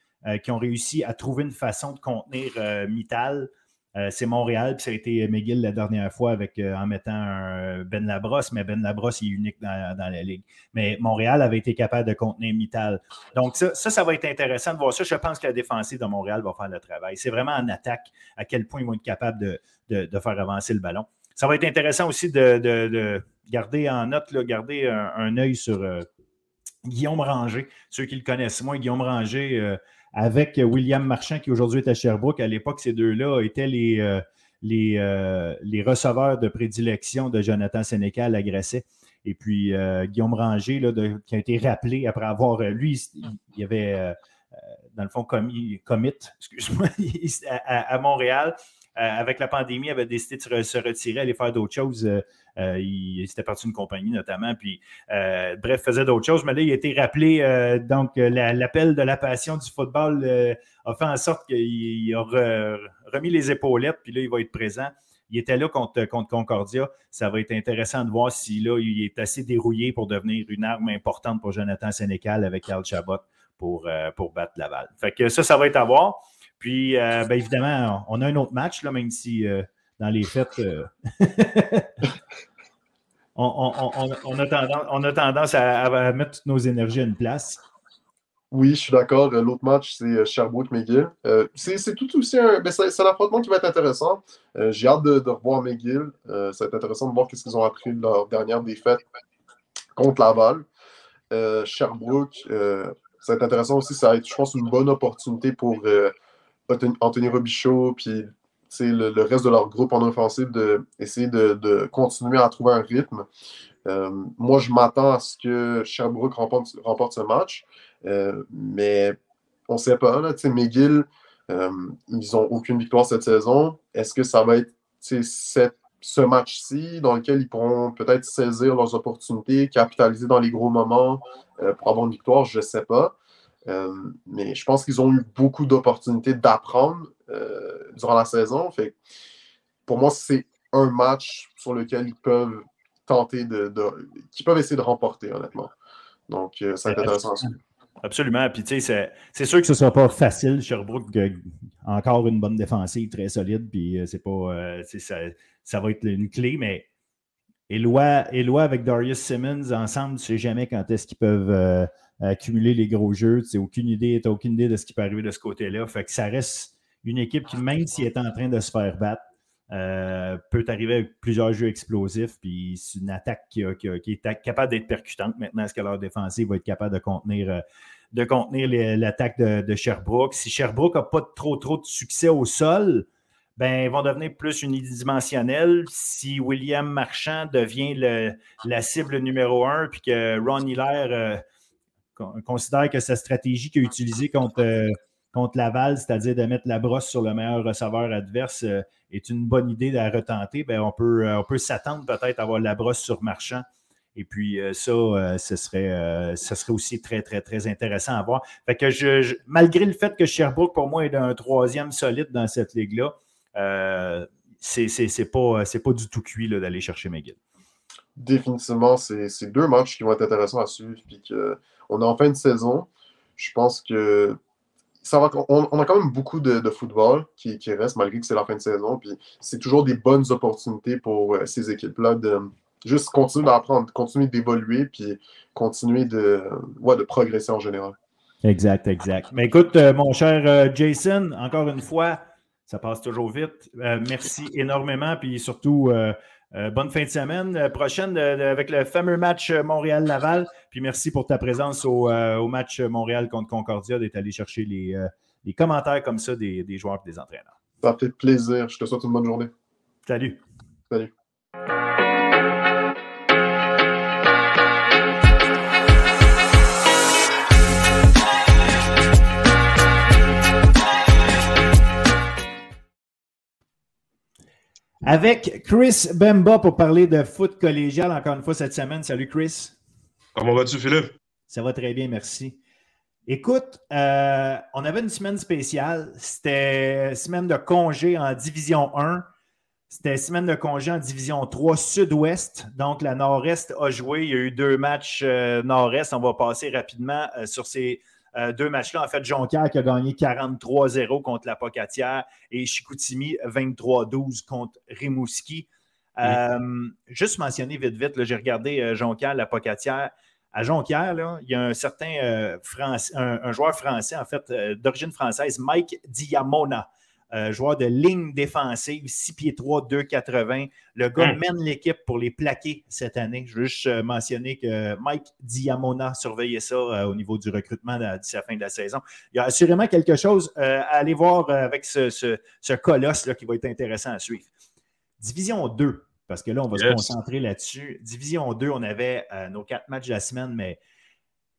qui ont réussi à trouver une façon de contenir Mittal. c'est Montréal, puis ça a été McGill la dernière fois avec, en mettant un Ben Labrosse, mais Ben Labrosse est unique dans, la ligue. Mais Montréal avait été capable de contenir Mittal. Donc, ça, ça, va être intéressant de voir ça. Je pense que la défensive de Montréal va faire le travail. C'est vraiment en attaque à quel point ils vont être capables de faire avancer le ballon ça va être intéressant aussi de, garder en note, garder un, œil sur euh, Guillaume Ranger. Ceux qui le connaissent moins, Guillaume Ranger euh, avec William Marchand, qui aujourd'hui est à Sherbrooke. À l'époque, ces deux-là étaient les, euh, les, receveurs de prédilection de Jonathan Sénécal agressé. Et puis, Guillaume Ranger, qui a été rappelé après avoir. lui, il, avait, dans le fond, commis, commit, [laughs] excuse-moi, à, Montréal. Euh, avec la pandémie, avait décidé de se, retirer, aller faire d'autres choses. Euh, euh, il, était parti d'une compagnie notamment, puis bref, faisait d'autres choses. Mais là, il a été rappelé, donc l'appel de la passion du football a fait en sorte qu'il a remis les épaulettes, puis là, il va être présent. Il était là contre, contre Concordia. Ça va être intéressant de voir si là, il est assez dérouillé pour devenir une arme importante pour Jonathan Sénécal avec Carl Chabot pour, pour battre Laval. Fait que ça, ça va être à voir. Puis, euh, bien évidemment, on a un autre match, là, même si euh, dans les fêtes, euh, [laughs] on, a tendance, à, mettre toutes nos énergies à une place. Oui, je suis d'accord. L'autre match, c'est Sherbrooke-McGill. c'est tout aussi un. Ben, c'est un affrontement qui va être intéressant. J'ai hâte de, revoir McGill. ça va être intéressant de voir ce qu'ils ont appris de leur dernière défaite contre Laval. Sherbrooke, ça va être intéressant aussi. Ça va être, je pense, une bonne opportunité pour Anthony Robichaud, puis le, reste de leur groupe en offensive d'essayer de, de, continuer à trouver un rythme. Euh, moi, je m'attends à ce que Sherbrooke remporte, ce match, euh, mais on ne sait pas. Là, McGill, euh, ils n'ont aucune victoire cette saison. Est-ce que ça va être ce match-ci dans lequel ils pourront peut-être saisir leurs opportunités, capitaliser dans les gros moments pour avoir une victoire? Je ne sais pas. Euh, mais je pense qu'ils ont eu beaucoup d'opportunités d'apprendre euh, durant la saison. Fait, pour moi, c'est un match sur lequel ils peuvent tenter de, qui peuvent essayer de remporter, honnêtement. Donc, euh, ça va être intéressant. Absolument. Puis, tu sais, c'est sûr que ce ne sera pas facile. Sherbrooke, encore une bonne défensive, très solide. Puis, c'est pas. Ça, ça, va être une clé, mais Éloi, Éloi avec Darius Simmons, ensemble, tu ne sais jamais quand est-ce qu'ils peuvent accumuler les gros jeux. Tu n'as aucune idée, aucune idée de ce qui peut arriver de ce côté-là. Fait que ça reste une équipe qui, même s'il est en train de se faire battre, euh, peut arriver avec plusieurs jeux explosifs. Puis c'est une attaque qui, est capable d'être percutante. Maintenant, est-ce que leur défensive va être capable de contenir, euh, de contenir l'attaque de, Sherbrooke? Si Sherbrooke n'a pas trop, trop de succès au sol, ben, ils vont devenir plus unidimensionnels. Si William Marchand devient la cible numéro un, puis que Ron Hiller euh, considère que sa stratégie qu'il a utilisée contre, euh, contre Laval, c'est-à-dire de mettre la brosse sur le meilleur receveur adverse, euh, est une bonne idée à retenter, ben, on peut, euh, on peut s'attendre peut-être à avoir la brosse sur Marchand. Et puis ça, ce, serait, ce serait aussi très, très, très intéressant à voir. Je, malgré le fait que Sherbrooke, pour moi, est un troisième solide dans cette ligue-là, c'est pas, pas du tout cuit d'aller chercher McGill. Définitivement, c'est deux matchs qui vont être intéressants à suivre. Puis que on est en fin de saison. Je pense que ça va, on, a quand même beaucoup de, football qui, reste malgré que c'est la fin de saison. C'est toujours des bonnes opportunités pour euh, ces équipes-là de juste continuer d'apprendre, continuer d'évoluer, puis continuer de, ouais, de progresser en général. Exact, exact. Mais écoute, euh, mon cher euh, Jason, encore une fois, ça passe toujours vite. merci énormément, puis surtout bonne fin de semaine euh, prochaine avec le fameux match euh, Montréal-Laval. Puis merci pour ta présence au, match Montréal contre Concordia, d'être allé chercher les, commentaires comme ça des, des joueurs et des entraîneurs. Ça fait plaisir. Je te souhaite une bonne journée. Salut. Salut. Avec Chris Bemba pour parler de foot collégial encore une fois cette semaine. Salut Chris. Comment vas-tu Philippe? Ça va très bien, merci. Écoute, euh, on avait une semaine spéciale. C'était semaine de congé en Division 1. C'était semaine de congé en Division 3 Sud-Ouest. Donc, la Nord-Est a joué. Il y a eu deux matchs euh, Nord-Est. On va passer rapidement euh, sur ces deux matchs-là. En fait, Jonquière qui a gagné 43-0 contre la Pocatière et Chicoutimi 23-12 contre Rimouski. juste mentionner vite, vite, j'ai regardé Jonquière, la Pocatière. À Jonquière, il y a un certain un, joueur français, en fait, d'origine française, Mike Diamona. Euh, joueur de ligne défensive, 6 pieds 3, 2,80. Le gars hmm. mène l'équipe pour les plaquer cette année. Je veux juste euh, mentionner que Mike Diamona surveillait ça euh, au niveau du recrutement d'ici la fin de la saison. Il y a assurément quelque chose à aller voir avec ce, colosse là, qui va être intéressant à suivre. Division 2, parce que là, on va se concentrer là-dessus. Division 2, on avait nos quatre matchs de la semaine, mais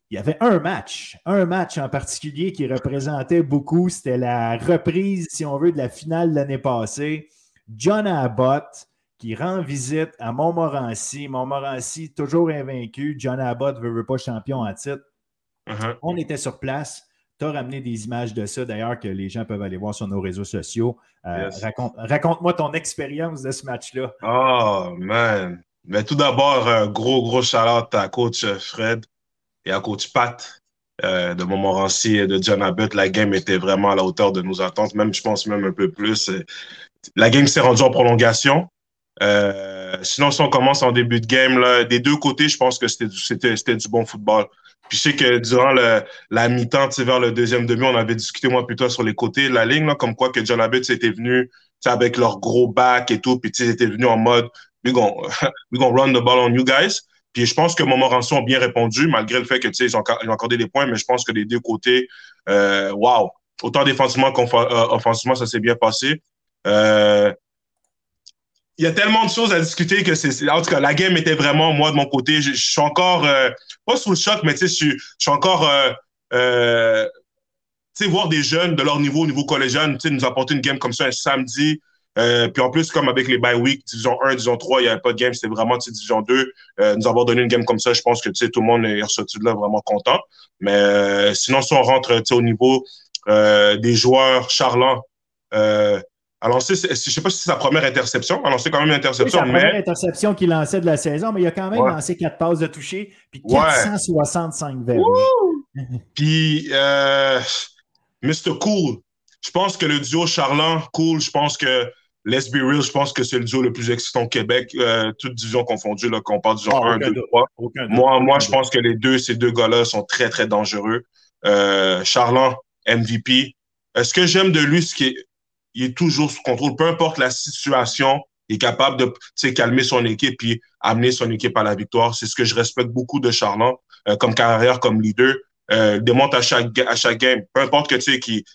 il y avait un match, un match en particulier qui représentait beaucoup. C'était la reprise, si on veut, de la finale de l'année passée. John Abbott qui rend visite à Montmorency. Montmorency, toujours invaincu. John Abbott ne veut, pas champion en titre. Uh-huh. On était sur place. Tu as ramené des images de ça, d'ailleurs, que les gens peuvent aller voir sur nos réseaux sociaux. Euh, raconte-moi ton expérience de ce match-là. Oh, man. Mais tout d'abord, un gros, gros shout à coach Fred et à coach Pat euh, de Montmorency et de John Abbott, la game était vraiment à la hauteur de nos attentes, même je pense même un peu plus. La game s'est rendue en prolongation. Euh, sinon, si on commence en début de game, là, des deux côtés, je pense que c'était du, bon football. Puis je sais que durant la mi-temps, vers le deuxième demi, on avait discuté moi plutôt sur les côtés de la ligne, là, comme quoi que John Abbott était venu avec leur gros back et tout, puis ils étaient venus en mode we gonna [laughs] run the ball on you guys. Puis je pense que Montmorency ont bien répondu, malgré le fait que ils ont, ils ont accordé des points, mais je pense que les deux côtés, euh, wow, autant défensivement qu'offensivement, ça s'est bien passé. Euh, il y a tellement de choses à discuter que c'est. En tout cas, la game était vraiment, moi, de mon côté, je, suis encore, euh, pas sous le choc, mais tu sais, je, suis encore. Euh, euh, tu sais, voir des jeunes de leur niveau, au niveau collégial, tu sais, nous apporter une game comme ça un samedi, euh, puis en plus, comme avec les bye week, division 1, division 3, il n'y avait pas de game, c'était vraiment division 2. Euh, nous avoir donné une game comme ça, je pense que tout le monde est ressorti de là vraiment content. Mais euh, sinon, si on rentre au niveau des joueurs, Charlant, a lancé, je ne sais pas si c'est sa première interception, a lancé quand même une interception. C'est sa première interception qu'il lançait de la saison, mais il a quand même lancé quatre passes de toucher, puis 465 verres. [laughs] puis, Mr. Cool, je pense que le duo Charlant, Cool, je pense que let's be real, je pense que c'est le duo le plus excitant au Québec, euh, toute division confondue, là, qu'on parle division 1, 2, 3. Moi, moi je pense que les deux, ces deux gars-là sont très, très dangereux. Euh, Charland, MVP. ce que j'aime de lui, c'est qu'il est, toujours sous contrôle. Peu importe la situation, il est capable de calmer son équipe et amener son équipe à la victoire. C'est ce que je respecte beaucoup de Charland euh, comme carrière, comme leader. Euh, démontre à chaque, à chaque game, peu importe que tu sais, qui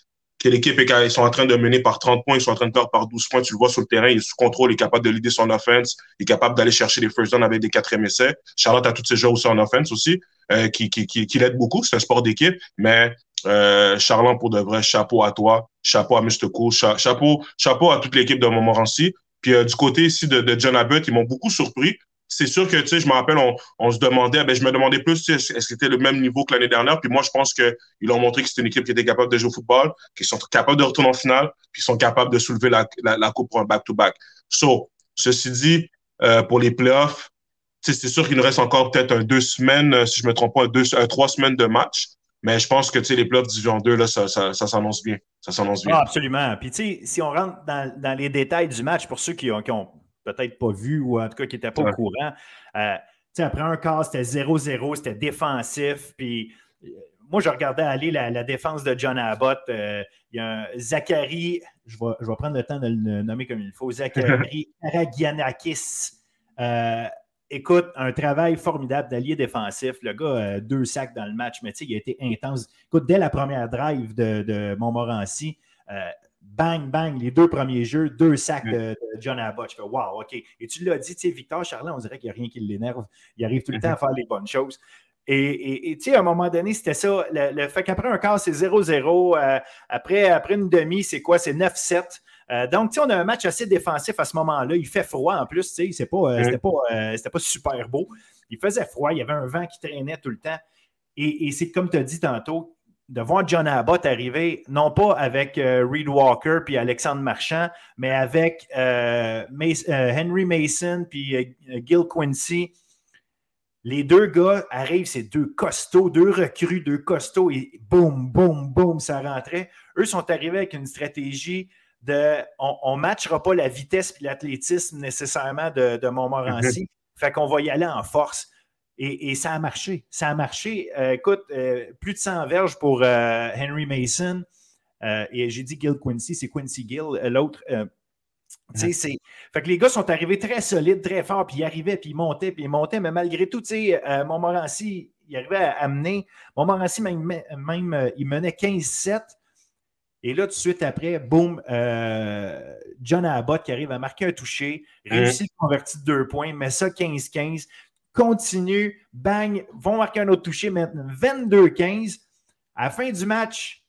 que l'équipe est ils sont en train de mener par 30 points, ils sont en train de perdre par 12 points, tu le vois sur le terrain, il est sous contrôle, il est capable de leader son offense, il est capable d'aller chercher les first downs avec des quatrièmes essais. Charlotte a tous ces joueurs aussi en offense aussi, euh, qui, qui, qui, qui l'aident beaucoup, c'est un sport d'équipe, mais euh, Charlotte, pour de vrai, chapeau à toi, chapeau à Mr. Cool, chapeau, chapeau à toute l'équipe de Montmorency. Puis euh, du côté ici de, de John Abbott, ils m'ont beaucoup surpris c'est sûr que, tu sais, je me rappelle, on, se demandait, ben, je me demandais plus, est-ce que c'était le même niveau que l'année dernière? Puis moi, je pense qu'ils ont montré que c'était une équipe qui était capable de jouer au football, qu'ils sont capables de retourner en finale, puis ils sont capables de soulever la, coupe pour un back-to-back. So, ceci dit, euh, pour les playoffs, c'est sûr qu'il nous reste encore peut-être deux semaines, euh, si je me trompe pas, deux, trois semaines de match. Mais je pense que tu sais, les playoffs division 2, là, ça, s'annonce bien. Ça s'annonce bien. Ah, absolument. Puis tu sais, si on rentre dans, les détails du match, pour ceux qui ont peut-être pas vu ou en tout cas qui n'étaient pas au courant. Euh, après un quart, c'était 0-0, c'était défensif. Puis euh, moi, je regardais aller la, défense de John Abbott. Euh, il y a un Zachary, je vais, je vais, prendre le temps de le nommer comme il faut, Zachary [laughs] Aragianakis. écoute, un travail formidable d'allié défensif. Le gars, deux sacs dans le match, mais tu sais, il a été intense. Écoute, dès la première drive de, de Montmorency, bang, bang, les deux premiers jeux, deux sacs de, John Abbott. Je fais, wow, OK. Et tu l'as dit, tu sais, Victor Charlin, on dirait qu'il n'y a rien qui l'énerve. Il arrive tout le temps à mhm. faire les bonnes choses. Et tu sais, à un moment donné, c'était ça. Le, fait qu'après un quart, c'est 0-0. Euh, après, après une demi, c'est quoi? C'est 9-7. Euh, donc, tu sais, on a un match assez défensif à ce moment-là. Il fait froid en plus, tu sais, c'est pas, euh, c'était pas, pas, super beau. Il faisait froid, il y avait un vent qui traînait tout le temps. Et, et c'est comme tu as dit tantôt, de voir John Abbott arriver, non pas avec euh, Reed Walker puis Alexandre Marchand, mais avec euh, euh, Henry Mason puis Gil Quincy. Les deux gars arrivent, c'est deux costauds, deux recrues, deux costauds, et boum, boum, boum, ça rentrait. Eux sont arrivés avec une stratégie de on ne matchera pas la vitesse et l'athlétisme nécessairement de, de Montmorency. Fait qu'on va y aller en force. Et, ça a marché. Ça a marché. Euh, écoute, euh, plus de 100 verges pour euh, Henry Mason. et j'ai dit Gil Quincy, c'est Quincy Gill, l'autre. C'est... Fait que les gars sont arrivés très solides, très forts, puis ils arrivaient, puis ils montaient, puis ils montaient, mais malgré tout, Montmorency, il arrivait à amener. Montmorency, même, même il menait 15-7. Et là, tout de suite après, boum, John Abbott qui arrive à marquer un toucher, réussit le converti de deux points, met ça 15-15 continue, bang, vont marquer un autre toucher maintenant, 22-15. À la fin du match,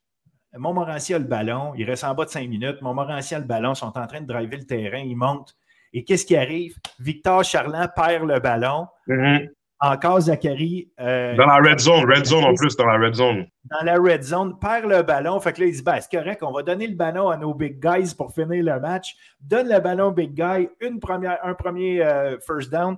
Montmorency a le ballon, il reste en bas de 5 minutes, Montmorency a le ballon, ils sont en train de driver le terrain, ils montent. Et qu'est-ce qui arrive? Victor Charland perd le ballon. Mm-hmm. Encore Zachary. Euh, dans la red zone, red zone en plus, dans la red zone. Dans la red zone, perd le ballon. Fait que là, il dit ben, c'est correct, on va donner le ballon à nos big guys pour finir le match. Donne le ballon big guy, une première, un premier euh, first down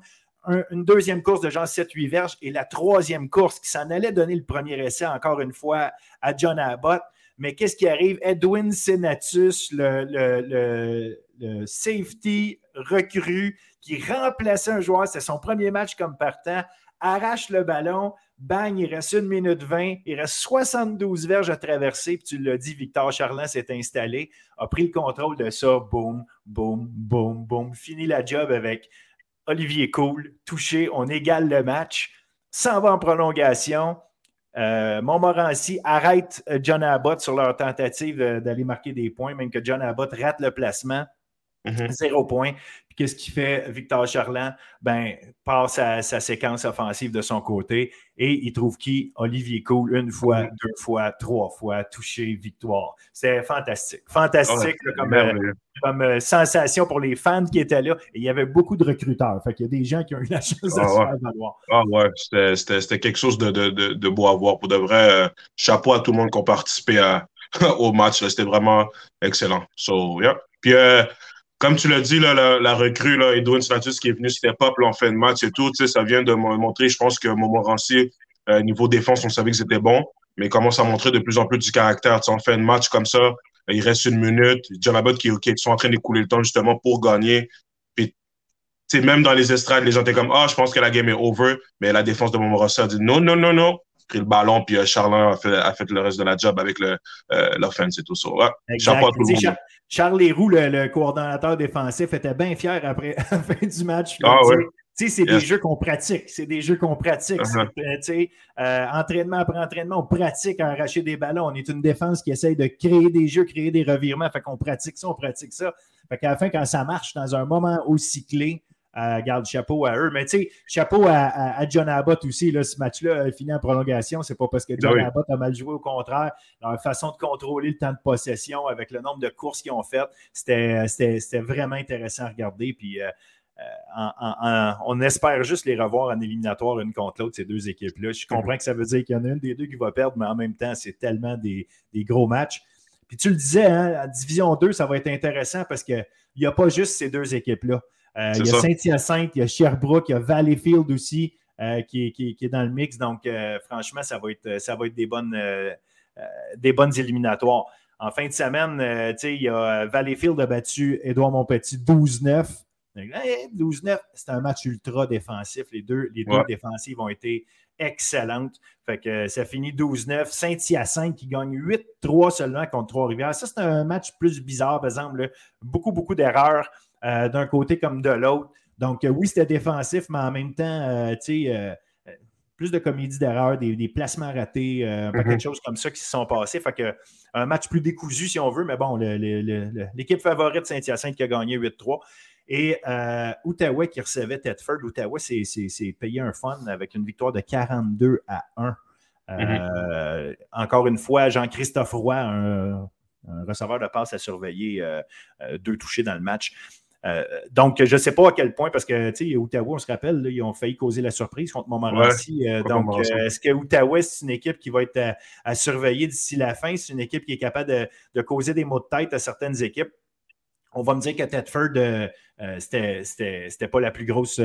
une deuxième course de genre 7-8 verges et la troisième course qui s'en allait donner le premier essai encore une fois à John Abbott. Mais qu'est-ce qui arrive? Edwin Senatus, le, safety recru qui remplaçait un joueur, c'est son premier match comme partant, arrache le ballon, bang, il reste une minute 20, il reste 72 verges à traverser, puis tu l'as dit, Victor Charland s'est installé, a pris le contrôle de ça, boum, boum, boum, boum, fini la job avec Olivier Cool, touché, on égale le match, s'en va en prolongation. Euh, Montmorency arrête euh, John Abbott sur leur tentative d'aller marquer des points, même que John Abbott rate le placement. Mhm. Zéro point. Qu'est-ce qu'il fait, Victor Charland? Ben, passe sa, sa, séquence offensive de son côté et il trouve qui? Olivier Cool, une fois, deux fois, trois fois, touché, victoire. C'est fantastique. Fantastique comme, euh, comme euh, sensation pour les fans qui étaient là. Et il y avait beaucoup de recruteurs. Fait qu'il y a des gens qui ont eu la chance de ah, se faire valoir. Ah ouais, c'était quelque chose de, de, de, beau à voir. Pour de vrai, euh, chapeau à tout le monde qui a participé à, [laughs] au match. C'était vraiment excellent. So, yeah. Puis, comme tu l'as dit, là, la, recrue, là, Edwin Status qui est venu c'était pas en fin de match et tout, ça vient de montrer, je pense que Montmorency, euh, niveau défense, on savait que c'était bon, mais commence à montrer de plus en plus du caractère. en fin de match comme ça, il reste une minute, John qui, qui sont en train d'écouler le temps justement pour gagner. Puis, même dans les estrades, les gens étaient comme, ah, je pense que la game est over, mais la défense de Montmorency a dit, non, non, non, non, pris le ballon, puis euh, Charlin a fait, a fait, le reste de la job avec euh, l'offense et tout ça. Charles Leroux, le, coordonnateur défensif, était bien fier après [laughs] la fin du match. Ah, c'est des jeux qu'on pratique. C'est des jeux qu'on pratique. Uh-huh. Euh, entraînement après entraînement, on pratique à arracher des ballons. On est une défense qui essaye de créer des jeux, créer des revirements. Fait qu'on pratique ça, on pratique ça. Fait qu'à la fin, quand ça marche dans un moment aussi clé, garde chapeau à eux. Mais tu sais, chapeau à, John Abbott aussi. Là, ce match-là fini en prolongation. C'est pas parce que John Abbott a mal joué, au contraire. Leur façon de contrôler le temps de possession avec le nombre de courses qu'ils ont faites, c'était vraiment intéressant à regarder. Puis euh, euh, on espère juste les revoir en éliminatoire une contre l'autre, ces deux équipes-là. Je comprends que ça veut dire qu'il y en a une des deux qui va perdre, mais en même temps, c'est tellement des, gros matchs. Puis tu le disais, hein, en Division 2, ça va être intéressant parce qu'il n'y a pas juste ces deux équipes-là. Euh, il y a Saint-Hyacinthe, il y a Sherbrooke, il y a Valleyfield aussi euh, qui, est dans le mix. Donc, euh, franchement, ça va être, ça va être des, bonnes, des bonnes éliminatoires. En fin de semaine, il y a Valleyfield a battu Édouard Montpetit 12-9. 12-9, c'est un match ultra défensif. Les deux, les deux défensives ont été excellentes. Fait que ça finit 12-9. Saint-Hyacinthe qui gagne 8-3 seulement contre Trois-Rivières. Ça, c'est un match plus bizarre, par exemple. Beaucoup, beaucoup d'erreurs. Euh, d'un côté comme de l'autre. Donc, euh, oui, c'était défensif, mais en même temps, euh, tu sais, plus de comédie d'erreur, des, placements ratés, quelque mm-hmm. chose comme ça qui se sont passés. Fait que un match plus décousu, si on veut, mais bon, l'équipe favorite Saint-Hyacinthe qui a gagné 8-3. Et Outaouais qui recevait Tedford. Outaouais s'est payé un fun avec une victoire de 42 à 1. Mm-hmm. Encore une fois, Jean-Christophe Roy, un, receveur de passe à surveiller, deux touchés dans le match. Euh, donc, je ne sais pas à quel point, parce que, tu sais, Outaouais, on se rappelle, ils ont failli causer la surprise contre Montmorency. Euh, donc, euh, est-ce que Outaouais, c'est une équipe qui va être à, surveiller d'ici la fin? C'est une équipe qui est capable de, causer des maux de tête à certaines équipes? On va me dire que Tedford, c'était pas la plus grosse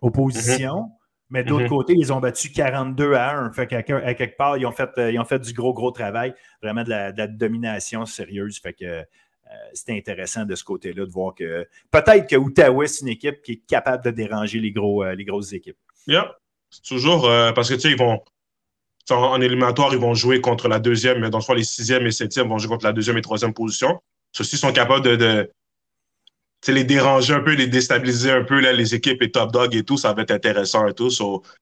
opposition. Mais de l'autre mhm. côté, ils ont battu 42 à 1. Fait qu'à quelque part, ils ont, fait, ils ont fait du gros, gros travail. Vraiment de la, domination sérieuse. Fait que c'était intéressant de ce côté-là de voir que peut-être que Outaouais, c'est une équipe qui est capable de déranger les, gros, les grosses équipes. Yeah. Toujours parce que tu sais, ils vont en, éliminatoire, ils vont jouer contre la deuxième, mais dans le fond, les sixième et septième vont jouer contre la deuxième et troisième position. Ceux-ci sont capables de les déranger un peu, les déstabiliser un peu, là, les équipes et top dog et tout, ça va être intéressant et tout.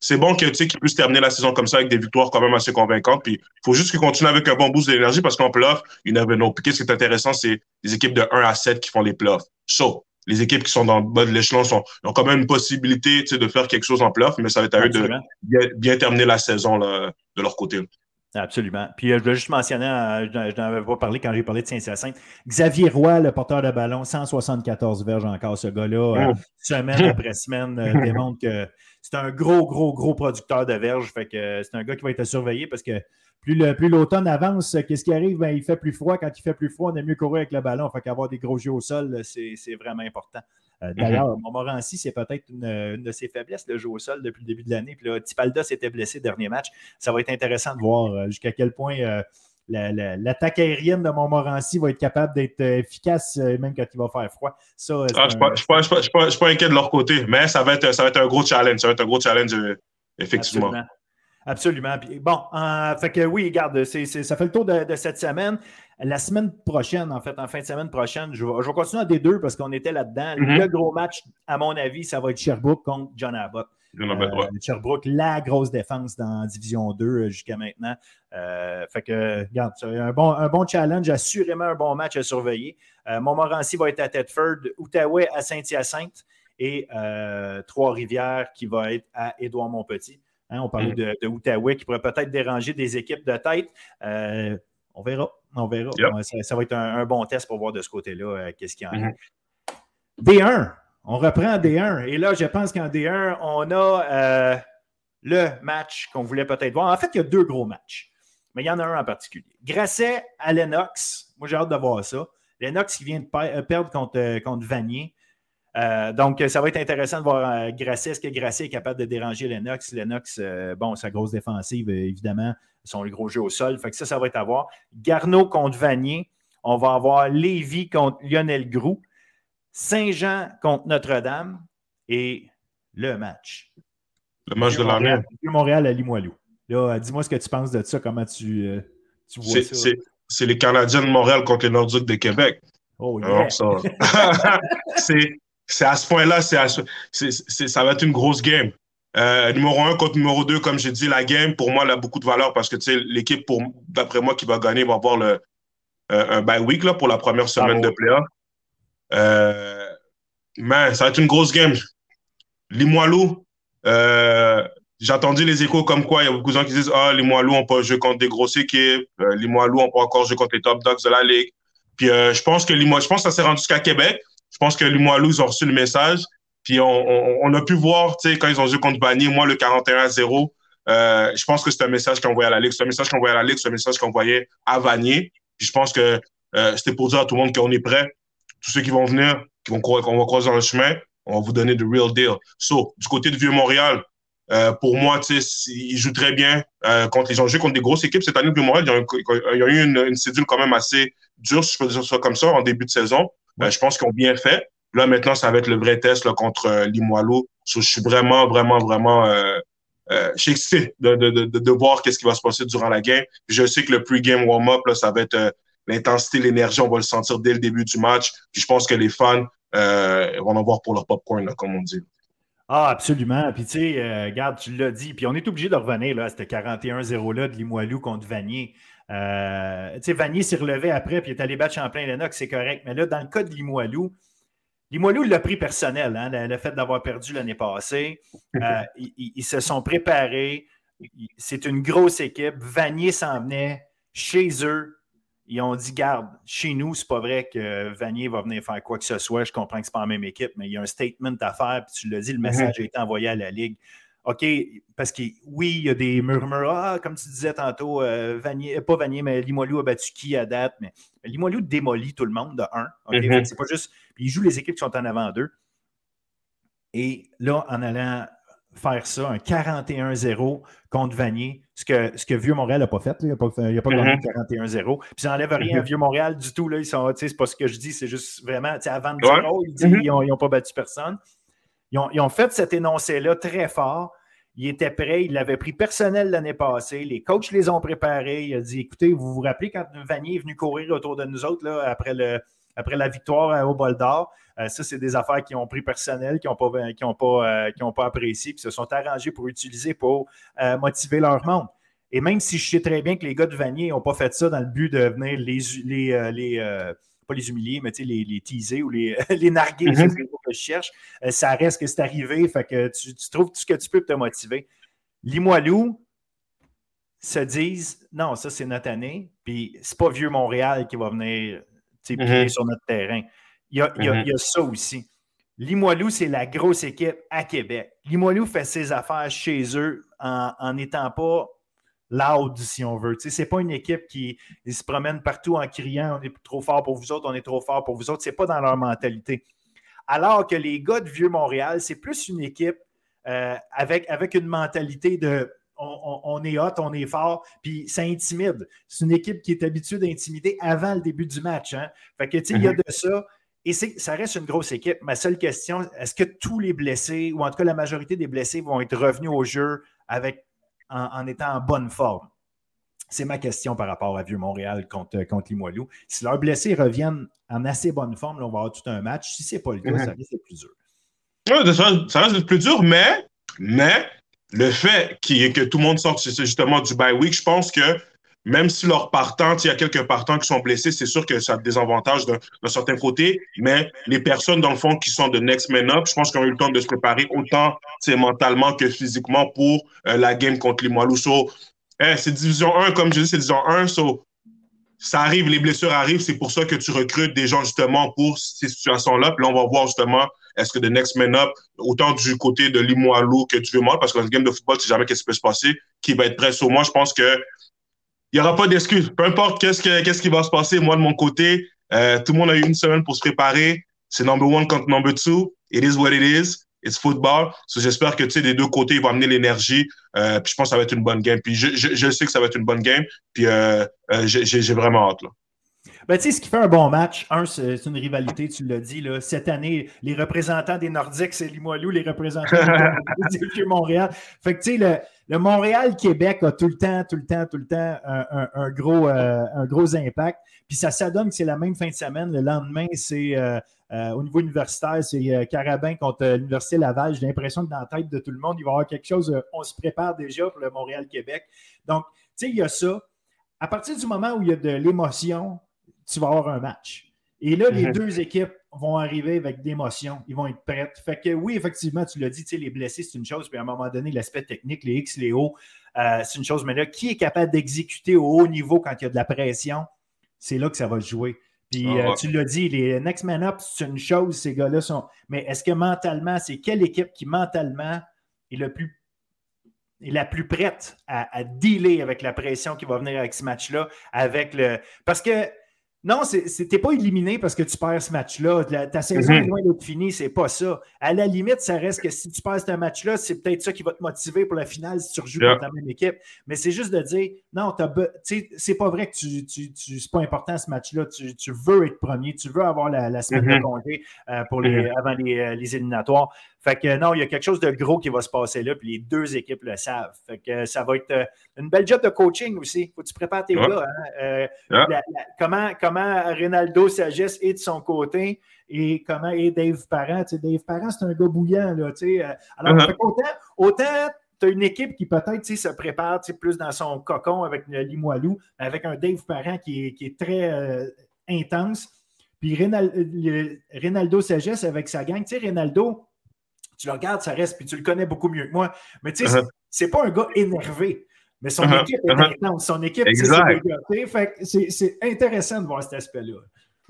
c'est bon que, qu'ils puissent terminer la saison comme ça avec des victoires quand même assez convaincantes. Puis, il faut juste qu'ils continuent avec un bon boost d'énergie parce qu'en playoff, you never know. Puis, qu'est-ce qui est intéressant, c'est les équipes de 1 à 7 qui font les playoffs. So, les équipes qui sont dans le bas de l'échelon ont quand même une possibilité de faire quelque chose en playoff, mais ça va être à eux de bien, terminer la saison là, de leur côté. Absolument. Puis euh, je voulais juste mentionner, euh, je n'en avais pas parlé quand j'ai parlé de Saint-Hyacinthe. Xavier Roy, le porteur de ballon, 174 verges encore, ce gars-là, euh, oh. semaine [laughs] après semaine, démontre que c'est un gros, gros, gros producteur de verges. Fait que c'est un gars qui va être surveillé parce que plus l'automne avance, qu'est-ce qui arrive? Ben, il fait plus froid. Quand il fait plus froid, on est mieux courir avec le ballon. Fait qu'avoir des gros jeux au sol, c'est vraiment important. Euh, mhm. D'ailleurs, Montmorency, c'est peut-être une, de ses faiblesses, le jeu au sol, depuis le début de l'année. Puis là, Tipalda s'était blessé dernier match. Ça va être intéressant de voir euh, jusqu'à quel point euh, l'attaque aérienne de Montmorency va être capable d'être efficace même quand il va faire froid. Ça, ah, je ne suis, pas inquiet de leur côté, mais ça va être, ça va être un gros challenge. Ça va être un gros challenge, effectivement. Absolument. Bon, euh, fait que oui, regarde, ça fait le tour de, cette semaine. La semaine prochaine, en fait, en fin de semaine prochaine, je vais, continuer à des deux parce qu'on était là-dedans. Mm-hmm. Le gros match, à mon avis, ça va être Sherbrooke contre John Abbott. Euh, Sherbrooke, la grosse défense dans Division 2 euh, jusqu'à maintenant. fait que, regarde, un bon, un bon challenge, assurément un bon match à surveiller. Montmorency va être à Tedford, Outaouais à Saint-Hyacinthe et Trois-Rivières qui va être à Édouard-Montpetit. Hein, on parlait mm. de, Outaouais qui pourrait peut-être déranger des équipes de tête. Euh, on verra. On verra. Ça, va être un, bon test pour voir de ce côté-là euh, qu'est-ce qu'il y a. Mm-hmm. D1. On reprend D1. Et là, je pense qu'en D1, on a euh, le match qu'on voulait peut-être voir. En fait, il y a deux gros matchs. Mais il y en a un en particulier. Grasset à Lennox. Moi, j'ai hâte de voir ça. Lennox qui vient de perdre contre, contre Vanier. Euh, donc, ça va être intéressant de voir euh, Grasset. Est-ce que Grasset est capable de déranger Lennox? Lennox, euh, bon, sa grosse défensive, évidemment, son gros jeu au sol. Fait que ça, ça va être à voir. Garneau contre Vanier. On va avoir Lévis contre Lionel Groux. Saint-Jean contre Notre-Dame. Et le match. Le match de l'année. Montréal à Limoilou. Là, dis-moi ce que tu penses de ça, comment tu, vois ça? C'est les Canadiens de Montréal contre les Nordiques de Québec. Oh, yeah. [laughs] [laughs] c'est c'est à ce point-là, c'est ça va être une grosse game. Euh, numéro un contre numéro deux, comme j'ai dit, la game, pour moi, elle a beaucoup de valeur parce que l'équipe, d'après moi, qui va gagner va avoir le, euh, un bye week là, pour la première semaine de playoff. Euh, mais ça va être une grosse game. Limoilou, j'ai entendu les échos comme quoi il y a beaucoup de gens qui disent Ah, Limoilou, on peut jouer contre des grosses équipes. Limoilou, on peut encore jouer contre les top dogs de la ligue. Puis je pense que Limoilou, je pense que ça s'est rendu jusqu'à Québec je pense que Limoilou, ils ont reçu le message. Puis on, a pu voir, tu sais, quand ils ont joué contre Bagné, moi, le 41 à 0, euh, je pense que c'est un message qu'on envoyait à la Ligue. C'est un message qu'on envoyait à la Ligue, c'est un message qu'on envoyait à Vanier. Puis je pense que euh, c'était pour dire à tout le monde qu'on est prêt. Tous ceux qui vont venir, qui vont qu'on va croiser dans le chemin, on va vous donner the real deal. So, du côté de Vieux-Montréal, euh, pour moi, ils jouent très bien. contre, ils ont joué contre des grosses équipes cette année. Vieux-Montréal, il y a eu une, une, cédule quand même assez dure, si je peux dire ça comme ça, en début de saison. Ben, je pense qu'ils ont bien fait. Là, maintenant, ça va être le vrai test contre euh, Limoilou. je suis vraiment, vraiment, vraiment euh, euh, excité de, de, de, voir qu'est-ce qui va se passer durant la game. je sais que le pre-game warm-up, ça va être l'intensité, l'énergie, on va le sentir dès le début du match. Puis je pense que les fans vont en avoir pour leur popcorn, là, comme on dit. Ah, absolument. Puis tu sais, regarde, tu l'as dit. Puis on est obligé de revenir là, à ce 41-0-là de Limoilou contre Vanier. Euh, Vanier s'est relevé après, puis il est allé battre Champlain-Lennox, c'est correct. Mais là, dans le cas de Limoilou, Limoilou l'a pris personnel, hein, le, fait d'avoir perdu l'année passée. [laughs] Euh, ils, se sont préparés. C'est une grosse équipe. Vanier s'en venait chez eux. Ils ont dit Garde, chez nous, c'est pas vrai que Vanier va venir faire quoi que ce soit. Je comprends que c'est pas la même équipe, mais il y a un statement à faire. Puis tu l'as dit, le message a été envoyé à la Ligue. OK, parce que oui, il y a des murmures. Ah, comme tu disais tantôt, euh, Vanier, pas Vanier, mais Limoilou a battu qui à date? Mais, Limoilou démolit tout le monde de 1. Mhm. C'est pas juste. Puis il joue les équipes qui sont en avant d'eux. Et là, en allant faire ça, un 41-0 contre Vanier, ce que, ce que Vieux-Montréal n'a pas fait. Il n'a pas, il a pas gagné 41-0. Puis ça n'enlève rien à Vieux-Montréal du tout. Là, c'est pas ce que je dis, c'est juste vraiment, avant de dire, oh, ils n'ont pas battu personne. Ils ont, fait cet énoncé-là très fort. Ils étaient prêts, ils l'avaient pris personnel l'année passée. Les coachs les ont préparés. Il a dit écoutez, vous vous rappelez quand Vanier est venu courir autour de nous autres après, la victoire au bol d'or euh, Ça, c'est des affaires qui ont pris personnel, qui n'ont pas, qui euh, apprécié, qui se sont arrangés pour utiliser pour euh, motiver leur monde. Et même si je sais très bien que les gars de Vanier n'ont pas fait ça dans le but de venir les pas les humilier, mais les, les teaser ou les, [laughs] les narguer, mm -hmm. que je cherche. Euh, ça reste que c'est arrivé, fait que tu, trouves tout ce que tu peux pour te motiver. Limoilou se disent non, ça c'est notre année, puis c'est pas vieux Montréal qui va venir mm sur notre terrain. Il y, a, il, y a, il y a, ça aussi. Limoilou, c'est la grosse équipe à Québec. Limoilou fait ses affaires chez eux en n'étant pas loud, si on veut. Ce n'est pas une équipe qui se promène partout en criant on est trop fort pour vous autres, on est trop fort pour vous autres. Ce n'est pas dans leur mentalité. Alors que les gars de Vieux-Montréal, c'est plus une équipe euh, avec, avec une mentalité de on, est hot, on est fort, puis ça intimide. C'est une équipe qui est habituée d'intimider avant le début du match. Hein? Fait que, il y a mm-hmm. de ça. Et ça reste une grosse équipe. Ma seule question, est-ce que tous les blessés, ou en tout cas la majorité des blessés, vont être revenus au jeu avec en, étant en bonne forme? C'est ma question par rapport à Vieux-Montréal contre, contre Limoilou. Si leurs blessés reviennent en assez bonne forme, on va avoir tout un match. Si ce n'est pas le cas, ça risque d'être plus dur. Oui, ça, reste d'être plus dur, mais, mais le fait que tout le monde sorte justement du bye week, je pense que même si leurs partants, il y a quelques partants qui sont blessés, c'est sûr que ça a des avantages d'un certain côté, mais les personnes, dans le fond, qui sont de next man up, je pense qu'ils ont eu le temps de se préparer autant mentalement que physiquement pour euh, la game contre les eh, c'est division 1, comme je dis, c'est division 1. So, ça arrive, les blessures arrivent, c'est pour ça que tu recrutes des gens justement pour ces situations-là. Puis là, on va voir justement est-ce que the next man up, autant du côté de Limoilou que du Vieux-Montréal, parce que dans le game de football, tu sais jamais qu'est-ce qui peut se passer, qui va être prêt. So, moi, je pense que il n'y aura pas d'excuses. Peu importe qu'est-ce, qu'est-ce qui va se passer, moi, de mon côté, euh, tout le monde a eu une semaine pour se préparer. C'est number one contre number two. It is what it is. It's football. So, j'espère que, tu sais, des deux côtés, ils vont amener l'énergie. Euh, puis je pense que ça va être une bonne game. Puis je, je, je sais que ça va être une bonne game. Puis euh, euh j'ai, j'ai vraiment hâte, là. Ben, tu sais, ce qui fait un bon match, un, c'est une rivalité, tu l'as dit. Là. Cette année, les représentants des Nordiques, c'est Limoilou, les représentants des [laughs] Montréal. Fait que, tu sais, le, Montréal-Québec a tout le temps, tout le temps, tout le temps un, un, gros, euh, un gros impact. Puis ça s'adonne que c'est la même fin de semaine. Le lendemain, c'est euh, euh, au niveau universitaire, c'est Carabin contre l'Université Laval. J'ai l'impression que dans la tête de tout le monde, il va y avoir quelque chose. on se prépare déjà pour le Montréal-Québec. Donc, tu sais, il y a ça. À partir du moment où il y a de l'émotion, tu vas avoir un match. Et là, les mhm. deux équipes vont arriver avec d'émotion, ils vont être prêtes. Fait que oui, effectivement, tu l'as dit, les blessés, c'est une chose, puis à un moment donné, l'aspect technique, les X, les O, euh, c'est une chose. Mais là, qui est capable d'exécuter au haut niveau quand il y a de la pression? C'est là que ça va jouer. Puis ah, euh, tu l'as dit, les next man up, c'est une chose, ces gars-là sont. Mais est-ce que mentalement, c'est quelle équipe qui mentalement est le plus est la plus prête à, à, dealer avec la pression qui va venir avec ce match-là, avec le. Parce que non, t'es pas éliminé parce que tu perds ce match-là. Ta saison est mhm. loin d'être finie, c'est pas ça. À la limite, ça reste que si tu perds ce match-là, c'est peut-être ça qui va te motiver pour la finale si tu rejoues contre ta même équipe. Mais c'est juste de dire, non, c'est pas vrai que tu, tu, tu c'est pas important ce match-là. Tu, tu, veux être premier, tu veux avoir la, semaine de mhm. congé euh, pour les, mhm. avant les, euh, les éliminatoires. Fait que non, il y a quelque chose de gros qui va se passer là, puis les deux équipes le savent. Fait que ça va être euh, une belle job de coaching aussi. Faut que tu prépares tes gars. Hein. Euh, comment, comment Ronaldo Sagesse est de son côté et comment est Dave Parent. Dave Parent, c'est un gars bouillant. Là, euh, alors, uh-huh. autant, autant tu as une équipe qui peut-être se prépare plus dans son cocon avec Limoilou, avec un Dave Parent qui est, qui est très intense. Puis Ronaldo Sagesse avec sa gang. Tu sais, Ronaldo, tu le regardes, ça reste, puis tu le connais beaucoup mieux que moi. Mais tu sais, uh-huh. c'est pas un gars énervé. Mais son uh-huh. équipe est uh-huh. intense. Son équipe, c'est C'est intéressant de voir cet aspect-là.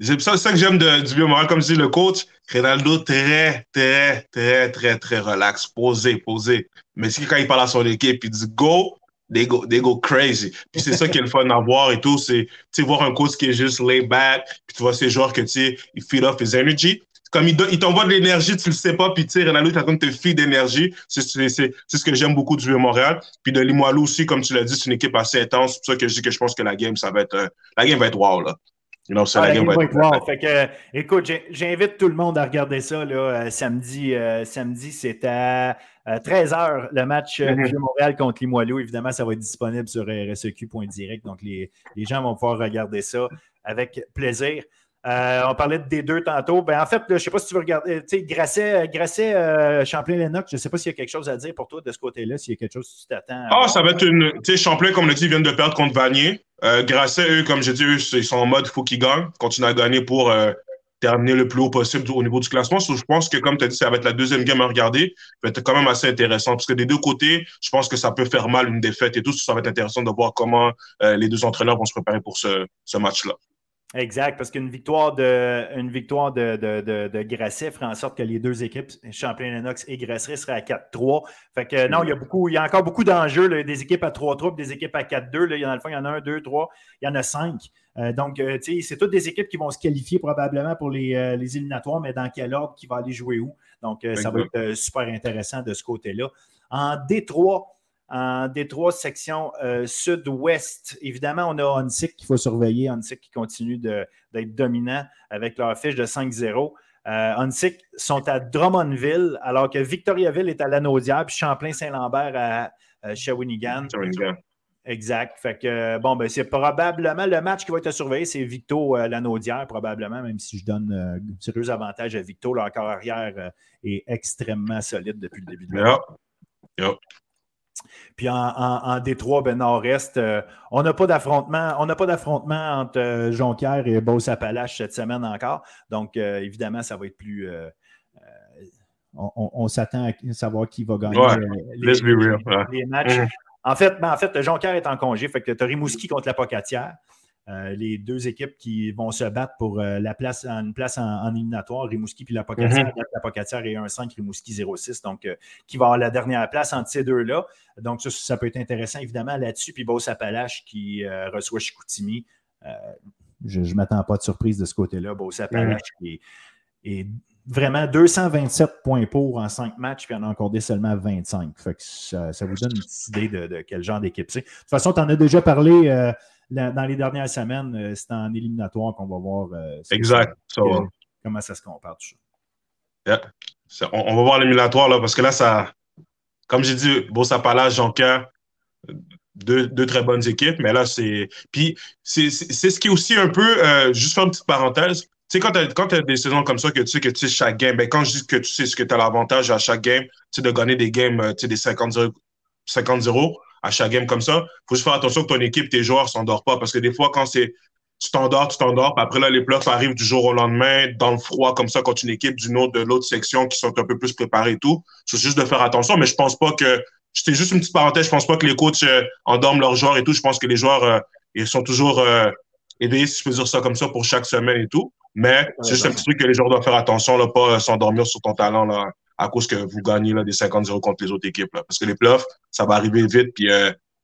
C'est ça, que j'aime du vieux Montréal. Comme dit le coach, Ronaldo, très, très, très, très, très relax, posé, posé. Mais si quand il parle à son équipe, il dit go, they go, they go crazy. Puis c'est ça qui est le fun à voir et tout. C'est voir un coach qui est juste lay back, puis tu vois ces joueurs que tu sais, il feed off his energy comme il, t'envoie de l'énergie, tu le sais pas, puis tu sais, Ronaldo est en train de te filer d'énergie. C'est ce que j'aime beaucoup du Vieux-Montréal. Puis de Limoilou aussi, comme tu l'as dit, c'est une équipe assez intense. C'est pour ça que je dis que je pense que la game, ça va être, euh, la game va être wow, là. You know, ah, la, game, va être wow. Fait que, écoute, j'invite tout le monde à regarder ça, là, euh, samedi. Euh, samedi, c'est à 13h, le match mm Vieux-Montréal contre Limoilou. Évidemment, ça va être disponible sur rseq.direct. Donc, les, les gens vont pouvoir regarder ça avec plaisir. Euh, on parlait des deux tantôt. Ben, en fait, je ne sais pas si tu veux regarder. Tu sais, Grasset, Grasset euh, Champlain-Lennox, je ne sais pas s'il y a quelque chose à dire pour toi de ce côté-là, s'il y a quelque chose que tu t'attends. Ah, ça va être une. Tu sais, Champlain, comme on l'a dit, ils viennent de perdre contre Vanier. Euh, Grasset, eux, comme j'ai dit, eux, ils sont en mode il faut qu'ils gagnent, continuent à gagner pour euh, terminer le plus haut possible au niveau du classement. je pense que, comme tu as dit, ça va être la deuxième game à regarder. Ça va être quand même assez intéressant parce que des deux côtés, je pense que ça peut faire mal une défaite et tout. Ça va être intéressant de voir comment les deux entraîneurs vont se préparer pour ce, ce match-là. Exact, parce qu'une victoire de une victoire de, de, de, Grasset ferait en sorte que les deux équipes, Champlain-Lennox et Grasset, seraient à 4-3. Fait que non, il y a beaucoup, il y a encore beaucoup d'enjeux, des équipes à 3-3 des équipes à 4-2. Il y en a le fond, il y en a un, deux, trois, il y en a cinq. Euh, donc, euh, tu sais, c'est toutes des équipes qui vont se qualifier probablement pour les, euh, les, éliminatoires, mais dans quel ordre qui va aller jouer où. Donc, ça va être super intéressant de ce côté-là. En Détroit, en Détroit, section euh, sud-ouest, évidemment, on a Onsic qu'il faut surveiller. Onsic qui continue d'être dominant avec leur fiche de 5-0. Euh, sont à Drummondville, alors que Victoriaville est à Lanaudière, puis Champlain-Saint-Lambert à, Shawinigan. Exact. Fait que, bon, ben, c'est probablement le match qui va être surveillé, c'est Victo euh, Lanaudière, probablement, même si je donne un euh, sérieux avantage à Victo. Leur corps arrière est extrêmement solide depuis le début de l'année. Puis en, Détroit, ben, nord-est, euh, on n'a pas d'affrontement. On n'a pas d'affrontement entre euh, Jonquière et Beauce-Appalaches cette semaine encore. Donc, euh, évidemment, ça va être plus. on, s'attend à savoir qui va gagner les, matchs. Mm. En fait, ben, en fait, Jonquière est en congé. Fait que tu as Rimouski contre la Pocatière. Euh, les deux équipes qui vont se battre pour euh, la place, une place en, éliminatoire, Rimouski puis la Pocatière. La Pocatière est 1-5, Rimouski 0-6, donc euh, qui va avoir la dernière place entre ces deux-là. Donc ça, ça peut être intéressant évidemment là-dessus. Puis Beauce-Appalaches qui reçoit Chicoutimi. je ne m'attends pas de surprise de ce côté-là. Beauce-Appalaches mm-hmm. qui est, vraiment 227 points pour en 5 matchs, puis en a encore seulement 25. Fait que ça, vous donne une petite idée de, quel genre d'équipe c'est. De toute façon, tu en as déjà parlé dans les dernières semaines, euh, c'est en éliminatoire qu'on va voir euh, exact. comment ça se compare tout ça? On, va voir l'éliminatoire là, parce que là, ça, comme j'ai dit, Bossapala, Jonca, deux, deux très bonnes équipes, mais là, c'est. Puis, c'est ce qui est aussi un peu, euh, juste faire une petite parenthèse, tu sais, quand tu as, des saisons comme ça, que tu sais que tu sais chaque game, ben, quand je dis que tu sais ce que tu as l'avantage à chaque game, tu sais, de gagner des games, tu sais, des 50-0, 50 à chaque game comme ça. Il faut juste faire attention que ton équipe, tes joueurs ne s'endorment pas. Parce que des fois, quand c'est tu t'endors, tu t'endors, après là, les playoffs arrivent du jour au lendemain, dans le froid, comme ça, quand une équipe d'une autre, de l'autre section qui sont un peu plus préparés et tout. C'est juste de faire attention, mais je pense pas que. C'était juste une petite parenthèse, je pense pas que les coachs euh, endorment leurs joueurs et tout. Je pense que les joueurs, euh, ils sont toujours euh, éveillés, si je peux dire ça comme ça, pour chaque semaine et tout. Mais c'est juste un petit truc que les joueurs doivent faire attention, là, pas s'endormir sur ton talent là, à cause que vous gagnez là, des 50-0 contre les autres équipes. Là. Parce que les playoffs, ça va arriver vite, puis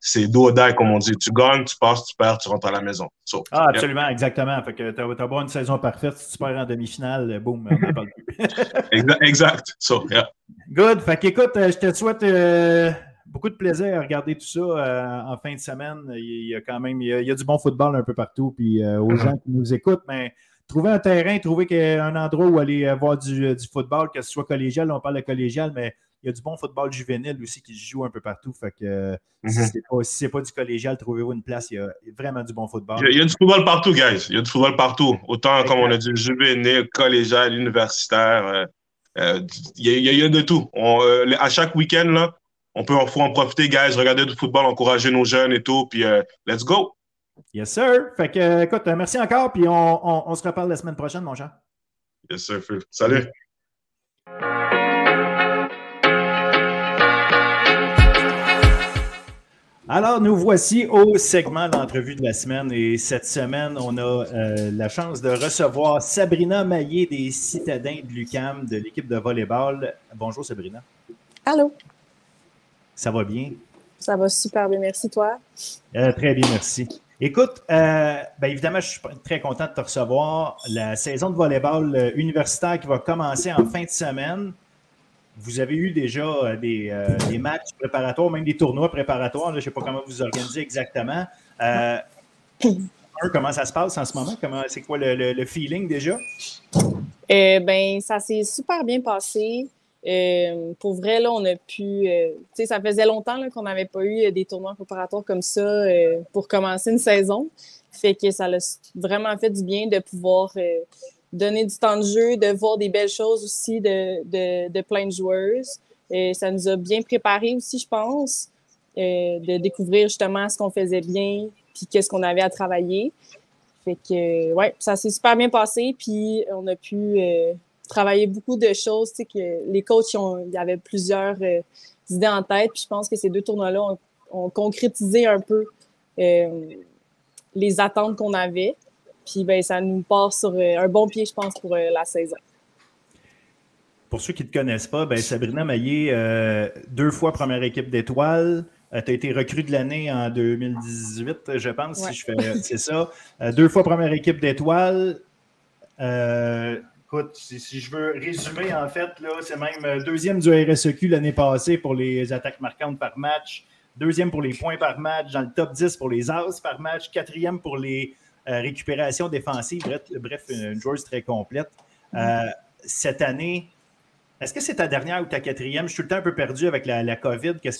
c'est do or comme on dit. Tu gagnes, tu passes, tu perds, tu rentres à la maison. ah, absolument, exactement. Fait que tu as, as une saison parfaite. Si tu perds en demi-finale, boum, on pas [laughs] exact. exact. So, yeah. Good. Fait qu'écoute, euh, je te souhaite euh, beaucoup de plaisir à regarder tout ça euh, en fin de semaine. Il y a quand même il y a, du bon football un peu partout. Puis aux uh-huh. gens qui nous écoutent, mais trouver un terrain, trouver un endroit où aller voir du, du football, que ce soit collégial, on parle de collégial, mais il y a du bon football juvénile aussi qui se joue un peu partout. Fait que mhm. si ce n'est pas, du collégial, trouvez-vous une place. Il y a vraiment du bon football. Il y a, du football partout, guys. Il y a du football partout. Autant, comme on a dit, juvénile, collégial, universitaire. Euh, euh, il, y a, de tout. Euh, à chaque week-end, on peut faut en profiter, guys, regarder du football, encourager nos jeunes et tout. Puis, let's go. Yes, sir. Fait que, écoute, merci encore. Puis, on, on se reparle la semaine prochaine, mon cher. Yes, sir. Salut. Alors, nous voici au segment d'entrevue de la semaine et cette semaine, on a euh, la chance de recevoir Sabrina Maillé des Citadins de l'UCAM de l'équipe de volleyball. Bonjour Sabrina. Allô. Ça va bien? Ça va super bien, merci toi. Euh, très bien, merci. Écoute, euh, ben évidemment, je suis très content de te recevoir. La saison de volleyball euh, universitaire qui va commencer en fin de semaine. Vous avez eu déjà euh, des, matchs préparatoires, même des tournois préparatoires. je ne sais pas comment vous organisez exactement. comment ça se passe en ce moment? Comment, c'est quoi le, feeling déjà? ben, ça s'est super bien passé. Euh, pour vrai, là, on a pu. Euh, tu sais, ça faisait longtemps qu'on n'avait pas eu euh, des tournois préparatoires comme ça pour commencer une saison. Fait que ça a vraiment fait du bien de pouvoir donner du temps de jeu, de voir des belles choses aussi de, de, plein de joueurs. Et ça nous a bien préparé aussi, je pense, de découvrir justement ce qu'on faisait bien, puis qu'est-ce qu'on avait à travailler. Fait que, ouais, ça s'est super bien passé, puis on a pu travailler beaucoup de choses. Tu sais, que les coachs, il y avait plusieurs euh, idées en tête. Puis je pense que ces deux tournois-là ont, concrétisé un peu euh, les attentes qu'on avait. Puis ben, ça nous part sur euh, un bon pied, je pense, pour la saison. Pour ceux qui ne te connaissent pas, ben, Sabrina Maillé, deux fois première équipe d'étoiles. tu as été recrue de l'année en 2018, je pense, si je fais. C'est ça. deux fois première équipe d'étoiles. Écoute, si, je veux résumer, en fait, c'est même euh, deuxième du RSEQ l'année passée pour les attaques marquantes par match, deuxième pour les points par match, dans le top 10 pour les as par match, quatrième pour les euh, récupérations défensives. Bref, une joueuse très complète. Euh, cette année, est-ce que c'est ta dernière ou ta quatrième? Je suis tout le temps un peu perdu avec la, COVID. Qu'est-ce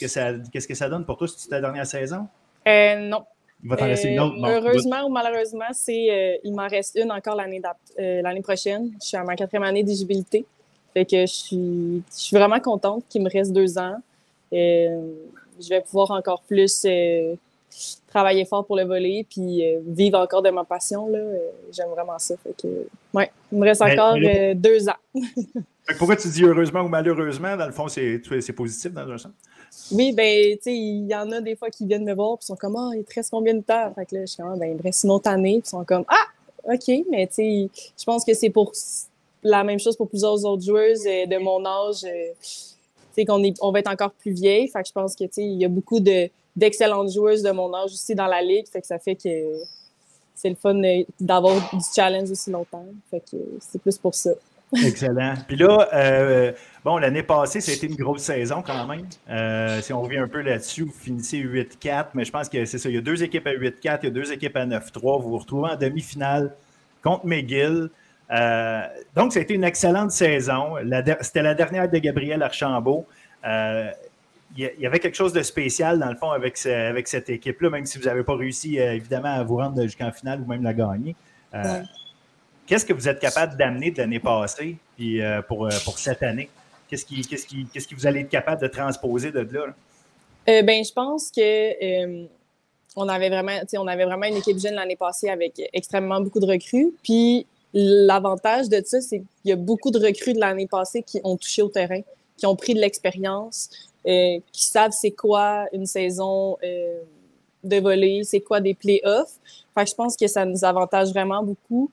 que ça donne pour toi si c'est ta dernière saison? non. Il va t'en rester une autre. heureusement ou malheureusement, c'est, euh, il m'en reste une encore l'année, euh, l'année prochaine. Je suis à ma quatrième année d'éligibilité. Fait que je suis, je suis vraiment contente qu'il me reste deux ans. Euh, je vais pouvoir encore plus travailler fort pour le voler puis vivre encore de ma passion. Là. j'aime vraiment ça. Fait que, ouais, il me reste encore deux ans. pourquoi tu dis heureusement ou malheureusement? Dans le fond, c'est, c'est positif dans un sens? Oui, ben, tu sais, il y en a des fois qui viennent me voir, puis sont comme, ah, il te reste combien de temps? Fait que là, je suis comme, ah, ben, il me reste année, puis sont comme, ah, OK, mais tu sais, je pense que c'est pour la même chose pour plusieurs autres joueuses euh, de mon âge. Euh, tu sais, qu'on on va être encore plus vieille. Fait que je pense que, tu sais, il y a beaucoup de, d'excellentes joueuses de mon âge aussi dans la ligue. Fait que ça fait que c'est le fun euh, d'avoir du challenge aussi longtemps. Fait que c'est plus pour ça. Excellent. Puis là, euh, bon, l'année passée, ça a été une grosse saison quand même. Euh, si on revient un peu là-dessus, vous finissez 8-4, mais je pense que c'est ça. Il y a deux équipes à 8-4, il y a deux équipes à 9-3. Vous vous retrouvez en demi-finale contre McGill. Euh, donc, ça a été une excellente saison. C'était la dernière de Gabriel Archambault. il y avait quelque chose de spécial, dans le fond, avec, avec cette équipe-là, même si vous n'avez pas réussi, évidemment, à vous rendre jusqu'en finale ou même la gagner. Qu'est-ce que vous êtes capable d'amener de l'année passée puis, euh, pour, euh, pour cette année? Qu'est-ce qui, qu'est-ce, qui, qu'est-ce qui vous allez être capable de transposer de là? Euh, ben, je pense que on avait vraiment, on avait vraiment une équipe jeune l'année passée avec extrêmement beaucoup de recrues. Puis l'avantage de ça, c'est qu'il y a beaucoup de recrues de l'année passée qui ont touché au terrain, qui ont pris de l'expérience, qui savent c'est quoi une saison de volley, c'est quoi des playoffs. Fait je pense que ça nous avantage vraiment beaucoup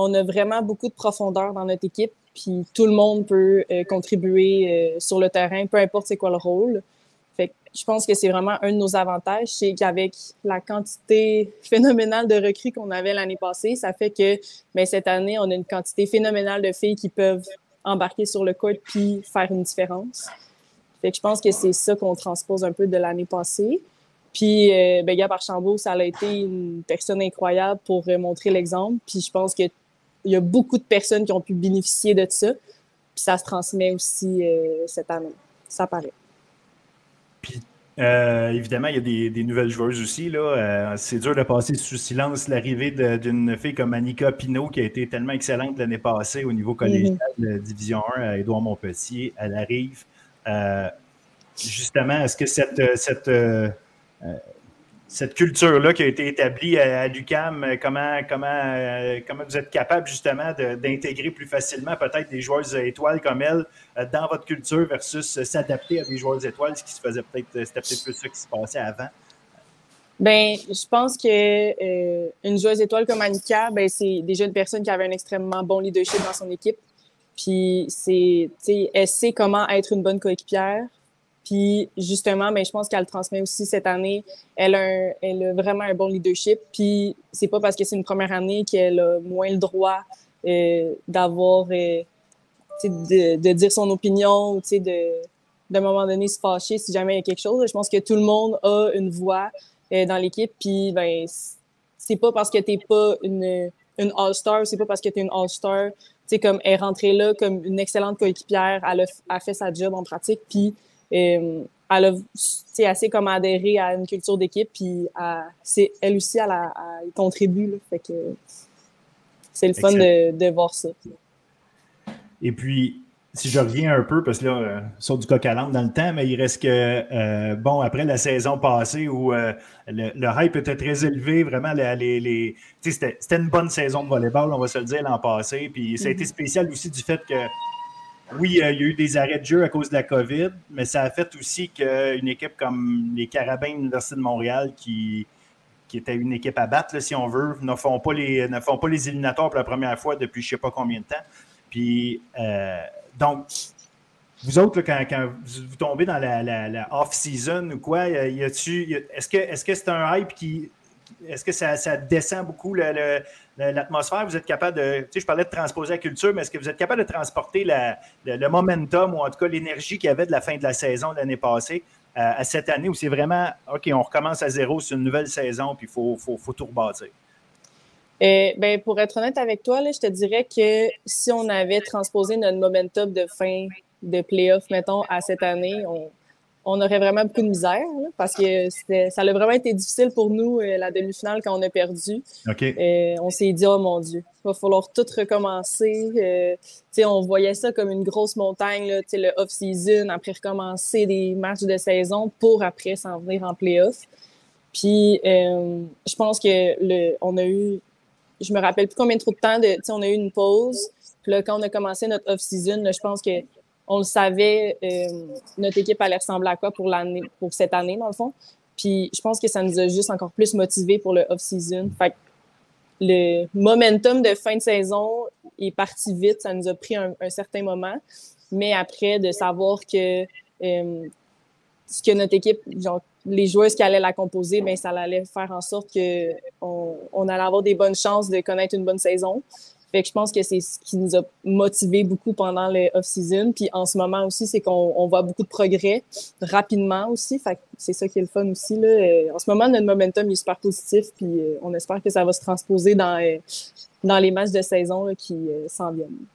on a vraiment beaucoup de profondeur dans notre équipe, puis tout le monde peut euh, contribuer euh, sur le terrain, peu importe c'est quoi le rôle. Fait je pense que c'est vraiment un de nos avantages, c'est qu'avec la quantité phénoménale de recrues qu'on avait l'année passée, ça fait que ben, cette année, on a une quantité phénoménale de filles qui peuvent embarquer sur le court puis faire une différence. Fait que je pense que c'est ça qu'on transpose un peu de l'année passée. Puis, euh, ben, Gab ça a été une personne incroyable pour montrer l'exemple. Puis, je pense que y a beaucoup de personnes qui ont pu bénéficier de ça. Puis ça se transmet aussi euh, cette année. Ça paraît. Puis euh, évidemment, il y a des, nouvelles joueuses aussi. Là. Euh, c'est dur de passer sous silence l'arrivée d'une fille comme Annika Pinault, qui a été tellement excellente l'année passée au niveau collégial de Division 1 à Édouard Montpetit. Elle arrive. justement, est-ce que cette, cette cette culture-là qui a été établie à, l'UCAM, euh, comment, comment, euh, comment vous êtes capable justement d'intégrer plus facilement peut-être des joueurs étoiles comme elle euh, dans votre culture versus s'adapter à des joueurs étoiles, ce qui se faisait peut-être, c'était peut-être plus ça qui se passait avant? Ben, je pense que une joueuse étoile comme Annika, ben, c'est déjà une personne qui avait un extrêmement bon leadership dans son équipe. Puis c'est, elle sait comment être une bonne coéquipière. Puis justement, ben, je pense qu'elle transmet aussi cette année. Elle a, a vraiment un bon leadership. Puis c'est pas parce que c'est une première année qu'elle a moins le droit euh, d'avoir, euh, de, de, dire son opinion ou de, d'un moment donné se fâcher si jamais il y a quelque chose. Je pense que tout le monde a une voix euh, dans l'équipe. Puis ben, c'est pas parce que t'es pas une, une All-Star, c'est pas parce que tu es une All-Star. Tu comme elle est rentrée là comme une excellente coéquipière, elle a, fait sa job en pratique, puis elle a assez comme adhéré à une culture d'équipe, puis c'est elle aussi, elle, a, elle contribue. fait que c'est le fun de, de, voir ça. Et puis, si je reviens un peu, parce que là, euh, sur du coq à dans le temps, mais il reste que, euh, bon, après la saison passée où euh, le, hype était très élevé, vraiment, les, les, c'était, une bonne saison de volleyball, on va se le dire, l'an passé. Puis ça a été mhm. spécial aussi du fait que, oui, il y a eu des arrêts de jeu à cause de la COVID, mais ça a fait aussi qu'une équipe comme les Carabins de l'Université de Montréal, qui, était une équipe à battre, si on veut, ne font, pas les, ne font pas les éliminatoires pour la première fois depuis je ne sais pas combien de temps. Puis, donc, vous autres, quand, vous tombez dans la, off-season ou quoi, est-ce que est-ce que c'est un hype qui. Est-ce que ça, descend beaucoup l'atmosphère? Vous êtes capable de. Tu sais, je parlais de transposer la culture, mais est-ce que vous êtes capable de transporter le, momentum ou en tout cas l'énergie qu'il y avait de la fin de la saison de l'année passée euh, à cette année où c'est vraiment OK, on recommence à zéro, c'est une nouvelle saison, puis il faut, tout rebâtir? Euh, ben, pour être honnête avec toi, là, je te dirais que si on avait transposé notre momentum de fin de playoff, mettons, à cette année, on, on aurait vraiment beaucoup de misère parce que ça a vraiment été difficile pour nous, euh, la demi-finale, quand on a perdu. Euh, on s'est dit, oh mon Dieu, il va falloir tout recommencer. Euh, on voyait ça comme une grosse montagne, là, le off-season, après recommencer des matchs de saison pour après s'en venir en playoff. Puis, je pense que le, on a eu je me rappelle plus combien trop de temps. De, on a eu une pause. Puis là, quand on a commencé notre off-season, je pense que on le savait, euh, notre équipe allait ressembler à quoi pour l'année, pour cette année, dans le fond. Puis je pense que ça nous a juste encore plus motivés pour le off-season. Fait le momentum de fin de saison est parti vite. Ça nous a pris un, certain moment. Mais après, de savoir que euh, ce que notre équipe, genre, les joueuses qui allaient la composer, ben, ça allait faire en sorte qu'on on allait avoir des bonnes chances de connaître une bonne saison. Fait que je pense que c'est ce qui nous a motivé beaucoup pendant le off-season. Puis en ce moment aussi, c'est qu'on on voit beaucoup de progrès rapidement aussi. Fait que c'est ça qui est le fun aussi. Là. Euh, en ce moment, notre momentum est super positif. Puis euh, on espère que ça va se transposer dans, euh, dans les matchs de saison qui s'en viennent.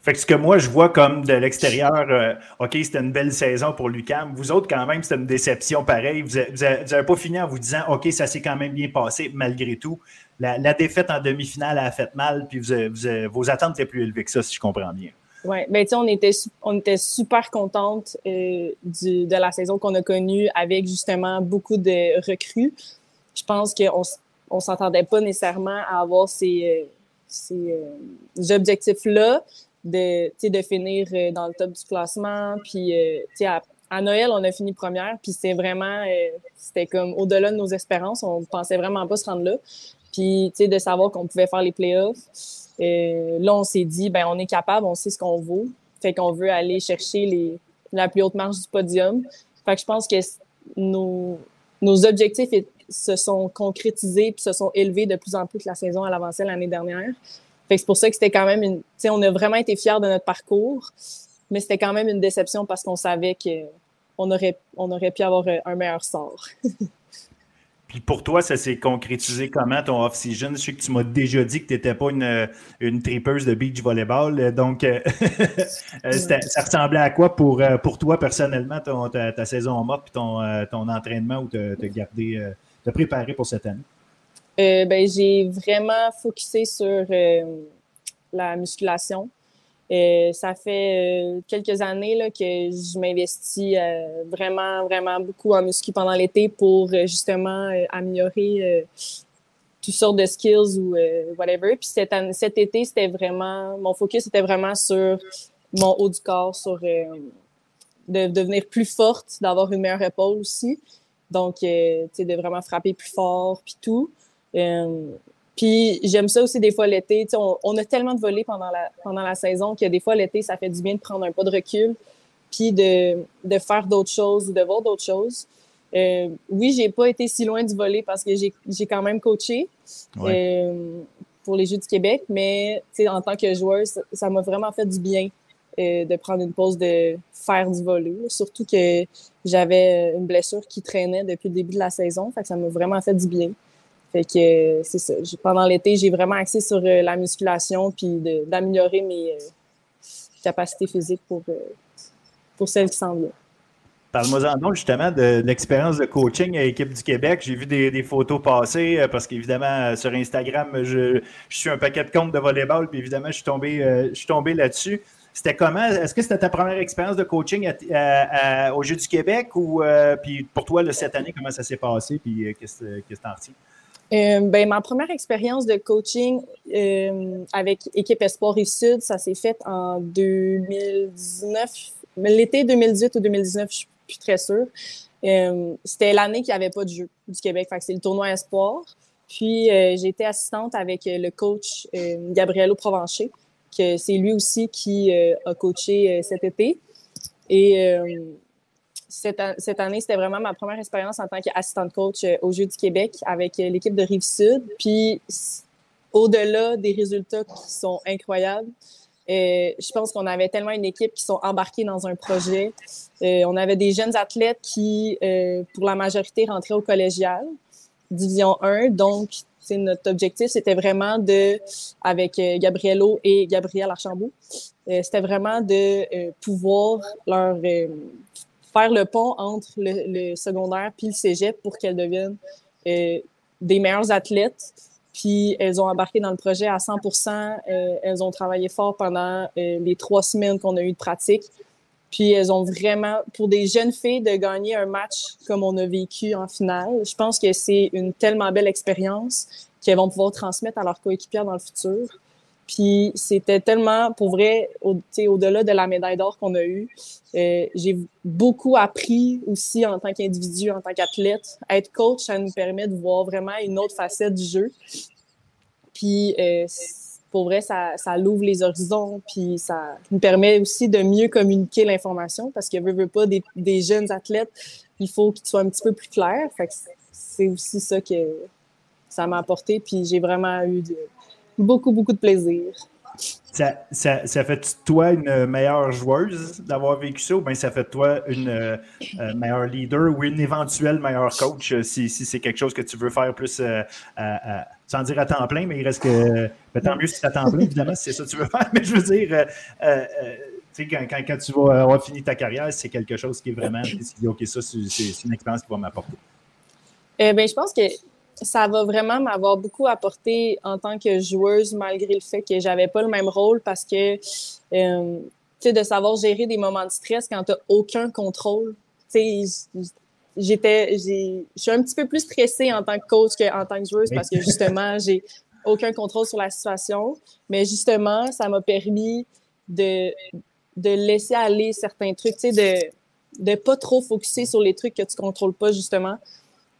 Fait que ce que moi, je vois comme de l'extérieur, OK, c'était une belle saison pour Lucam. Vous autres, quand même, c'était une déception pareille. Vous n'avez pas fini en vous disant, OK, ça s'est quand même bien passé malgré tout. La, défaite en demi-finale a fait mal, puis vos attentes étaient plus élevées que ça, si je comprends bien. Oui, sais, on était, on était super contente euh, de la saison qu'on a connue avec justement beaucoup de recrues. Je pense qu'on ne s'entendait pas nécessairement à avoir ces, ces objectifs-là de, de finir euh, dans le top du classement. Puis, euh, à, à, Noël, on a fini première. Puis, c'est vraiment, euh, c'était comme au-delà de nos espérances. On pensait vraiment pas se rendre là. Puis, de savoir qu'on pouvait faire les playoffs. là, on s'est dit, ben, on est capable, on sait ce qu'on vaut. Fait qu'on veut aller chercher les, la plus haute marge du podium. Fait que je pense que nos, nos objectifs se sont concrétisés puis se sont élevés de plus en plus que la saison à l'avancée l'année dernière c'est pour ça que c'était quand même une. On a vraiment été fiers de notre parcours, mais c'était quand même une déception parce qu'on savait qu'on aurait, on aurait pu avoir euh, un meilleur sort. [laughs] Puis pour toi, ça s'est concrétisé comment ton off-season? Je sais que tu m'as déjà dit que tu n'étais pas une, une tripeuse de beach volleyball. Donc, euh, [laughs] euh, ça ressemblait à quoi pour, pour toi personnellement, ta, saison morte et ton, ton entraînement ou te, te garder, te préparer pour cette année? Euh, ben, j'ai vraiment focusé sur euh, la musculation. Euh, ça fait quelques années là, que je m'investis vraiment, vraiment beaucoup en muscu pendant l'été pour justement améliorer toutes sortes de skills ou whatever. Puis cet, cet été, c'était vraiment, mon focus était vraiment sur mon haut du corps, sur de devenir plus forte, d'avoir une meilleure épaule aussi. Donc, tu sais, de vraiment frapper plus fort, puis tout. Puis j'aime ça aussi des fois l'été. On, on, a tellement de volets pendant la, pendant la saison que des fois l'été, ça fait du bien de prendre un pas de recul puis de, de faire d'autres choses ou de voir d'autres choses. Euh, oui, j'ai pas été si loin du volet parce que j'ai quand même coaché euh, pour les Jeux du Québec, mais en tant que joueuse, ça m'a vraiment fait du bien euh, de prendre une pause de faire du volet. Surtout que j'avais une blessure qui traînait depuis le début de la saison, fait que ça m'a vraiment fait du bien. Fait que c'est ça. Pendant l'été, j'ai vraiment axé sur la musculation puis d'améliorer mes capacités physiques pour, pour celles qui s'en viennent. Parle-moi donc justement de, l'expérience de coaching à l'équipe du Québec. J'ai vu des, photos passer euh, parce qu'évidemment, euh, sur Instagram, je, suis un paquet de comptes de volleyball, puis évidemment, je suis tombé, euh, tombé là-dessus. C'était comment? Est-ce que c'était ta première expérience de coaching au Jeu du Québec ou puis pour toi, cette année, comment ça s'est passé? Puis qu'est-ce que tu en retiens? Ben, ma première expérience de coaching avec équipe Espoir et Sud, ça s'est fait en 2019, l'été 2018 ou 2019, je suis très sûre. Euh, c'était l'année qu'il n'y avait pas de jeu du Québec. c'est le tournoi Espoir. Puis euh, été assistante avec euh, le coach Gabriello Provencher, que c'est lui aussi qui a coaché cet été. Et cette, année, c'était vraiment ma première expérience en tant qu'assistante coach au Jeux du Québec avec l'équipe de Rive-Sud. Puis au-delà des résultats qui sont incroyables, euh, je pense qu'on avait tellement une équipe qui sont embarquées dans un projet. Euh, on avait des jeunes athlètes qui, euh, pour la majorité, rentraient au collégial, division 1. Donc, notre objectif, c'était vraiment de, avec Gabriello et Gabriel Archambault, c'était vraiment de pouvoir leur faire le pont entre le, le, secondaire puis le cégep pour qu'elles deviennent des meilleurs athlètes puis elles ont embarqué dans le projet à 100 euh, Elles ont travaillé fort pendant euh, les trois semaines qu'on a eu de pratique. Puis elles ont vraiment, pour des jeunes filles, de gagner un match comme on a vécu en finale, je pense que c'est une tellement belle expérience qu'elles vont pouvoir transmettre à leurs coéquipières dans le futur. Puis c'était tellement, pour vrai, au, au-delà de la médaille d'or qu'on a eue, euh, j'ai beaucoup appris aussi en tant qu'individu, en tant qu'athlète. Être coach, ça nous permet de voir vraiment une autre facette du jeu. Puis euh, pour vrai, ça, ça l'ouvre les horizons, puis ça nous permet aussi de mieux communiquer l'information parce que veut, veut pas des, des jeunes athlètes, il faut qu'ils soient un petit peu plus clairs. Fait que c'est aussi ça que ça m'a apporté, puis j'ai vraiment eu de, beaucoup, beaucoup de plaisir. Ça, ça, ça, fait de toi une meilleure joueuse d'avoir vécu ça ou bien ça fait de toi une euh, euh, meilleure leader ou une éventuelle meilleure coach euh, si, si c'est quelque chose que tu veux faire plus, sans dire à temps plein, mais il reste que. Ben, tant mieux si c'est à temps plein, évidemment, si c'est ça que tu veux faire, [laughs] mais je veux dire. Quand, quand, quand, tu vas avoir fini ta carrière, c'est quelque chose qui est vraiment. OK, ça, c'est une expérience qui va m'apporter. ben, je pense que ça va vraiment m'avoir beaucoup apporté en tant que joueuse, malgré le fait que j'avais pas le même rôle parce que, euh, tu sais, de savoir gérer des moments de stress quand tu aucun contrôle. Tu sais, j'étais, je suis un petit peu plus stressée en tant que coach qu'en tant que joueuse parce que justement, [laughs] j'ai aucun contrôle sur la situation. Mais justement, ça m'a permis de, de laisser aller certains trucs, tu sais, de, de pas trop focuser sur les trucs que tu contrôles pas, justement.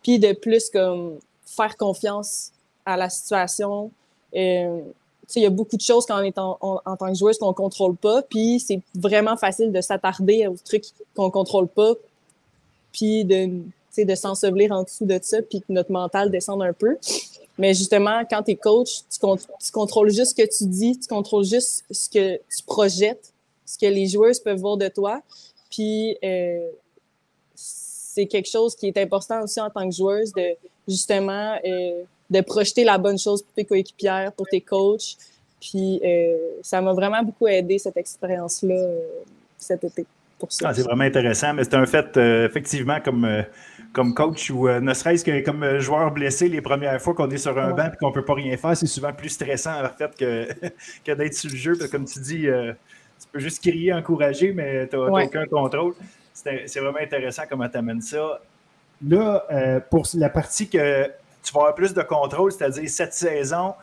Puis de plus comme faire confiance à la situation. Euh, il y a beaucoup de choses quand on en, tant que joueuse qu'on ne contrôle pas, puis c'est vraiment facile de s'attarder aux trucs qu'on ne contrôle pas, puis de, de s'ensevelir en dessous de ça, puis que notre mental descende un peu. Mais justement, quand tu es coach, tu, tu, contrôles juste ce que tu dis, tu contrôles juste ce que tu projettes, ce que les joueuses peuvent voir de toi. Puis euh, c'est quelque chose qui est important aussi en tant que joueuse de justement euh, de projeter la bonne chose pour tes coéquipières, pour tes coachs. Puis euh, ça m'a vraiment beaucoup aidé cette expérience-là euh, cet été. Ah, c'est vraiment intéressant, mais c'est un fait, effectivement, comme, comme coach ou ne serait-ce que comme joueur blessé, les premières fois qu'on est sur un banc et qu'on ne peut pas rien faire, c'est souvent plus stressant en fait que, [laughs] que d'être sur le jeu. Parce que, comme tu dis, tu peux juste crier, encourager, mais tu n'as aucun contrôle. C'est vraiment intéressant comment tu amènes ça. Là, euh, pour la partie que tu vas avoir plus de contrôle, c'est-à-dire cette saison,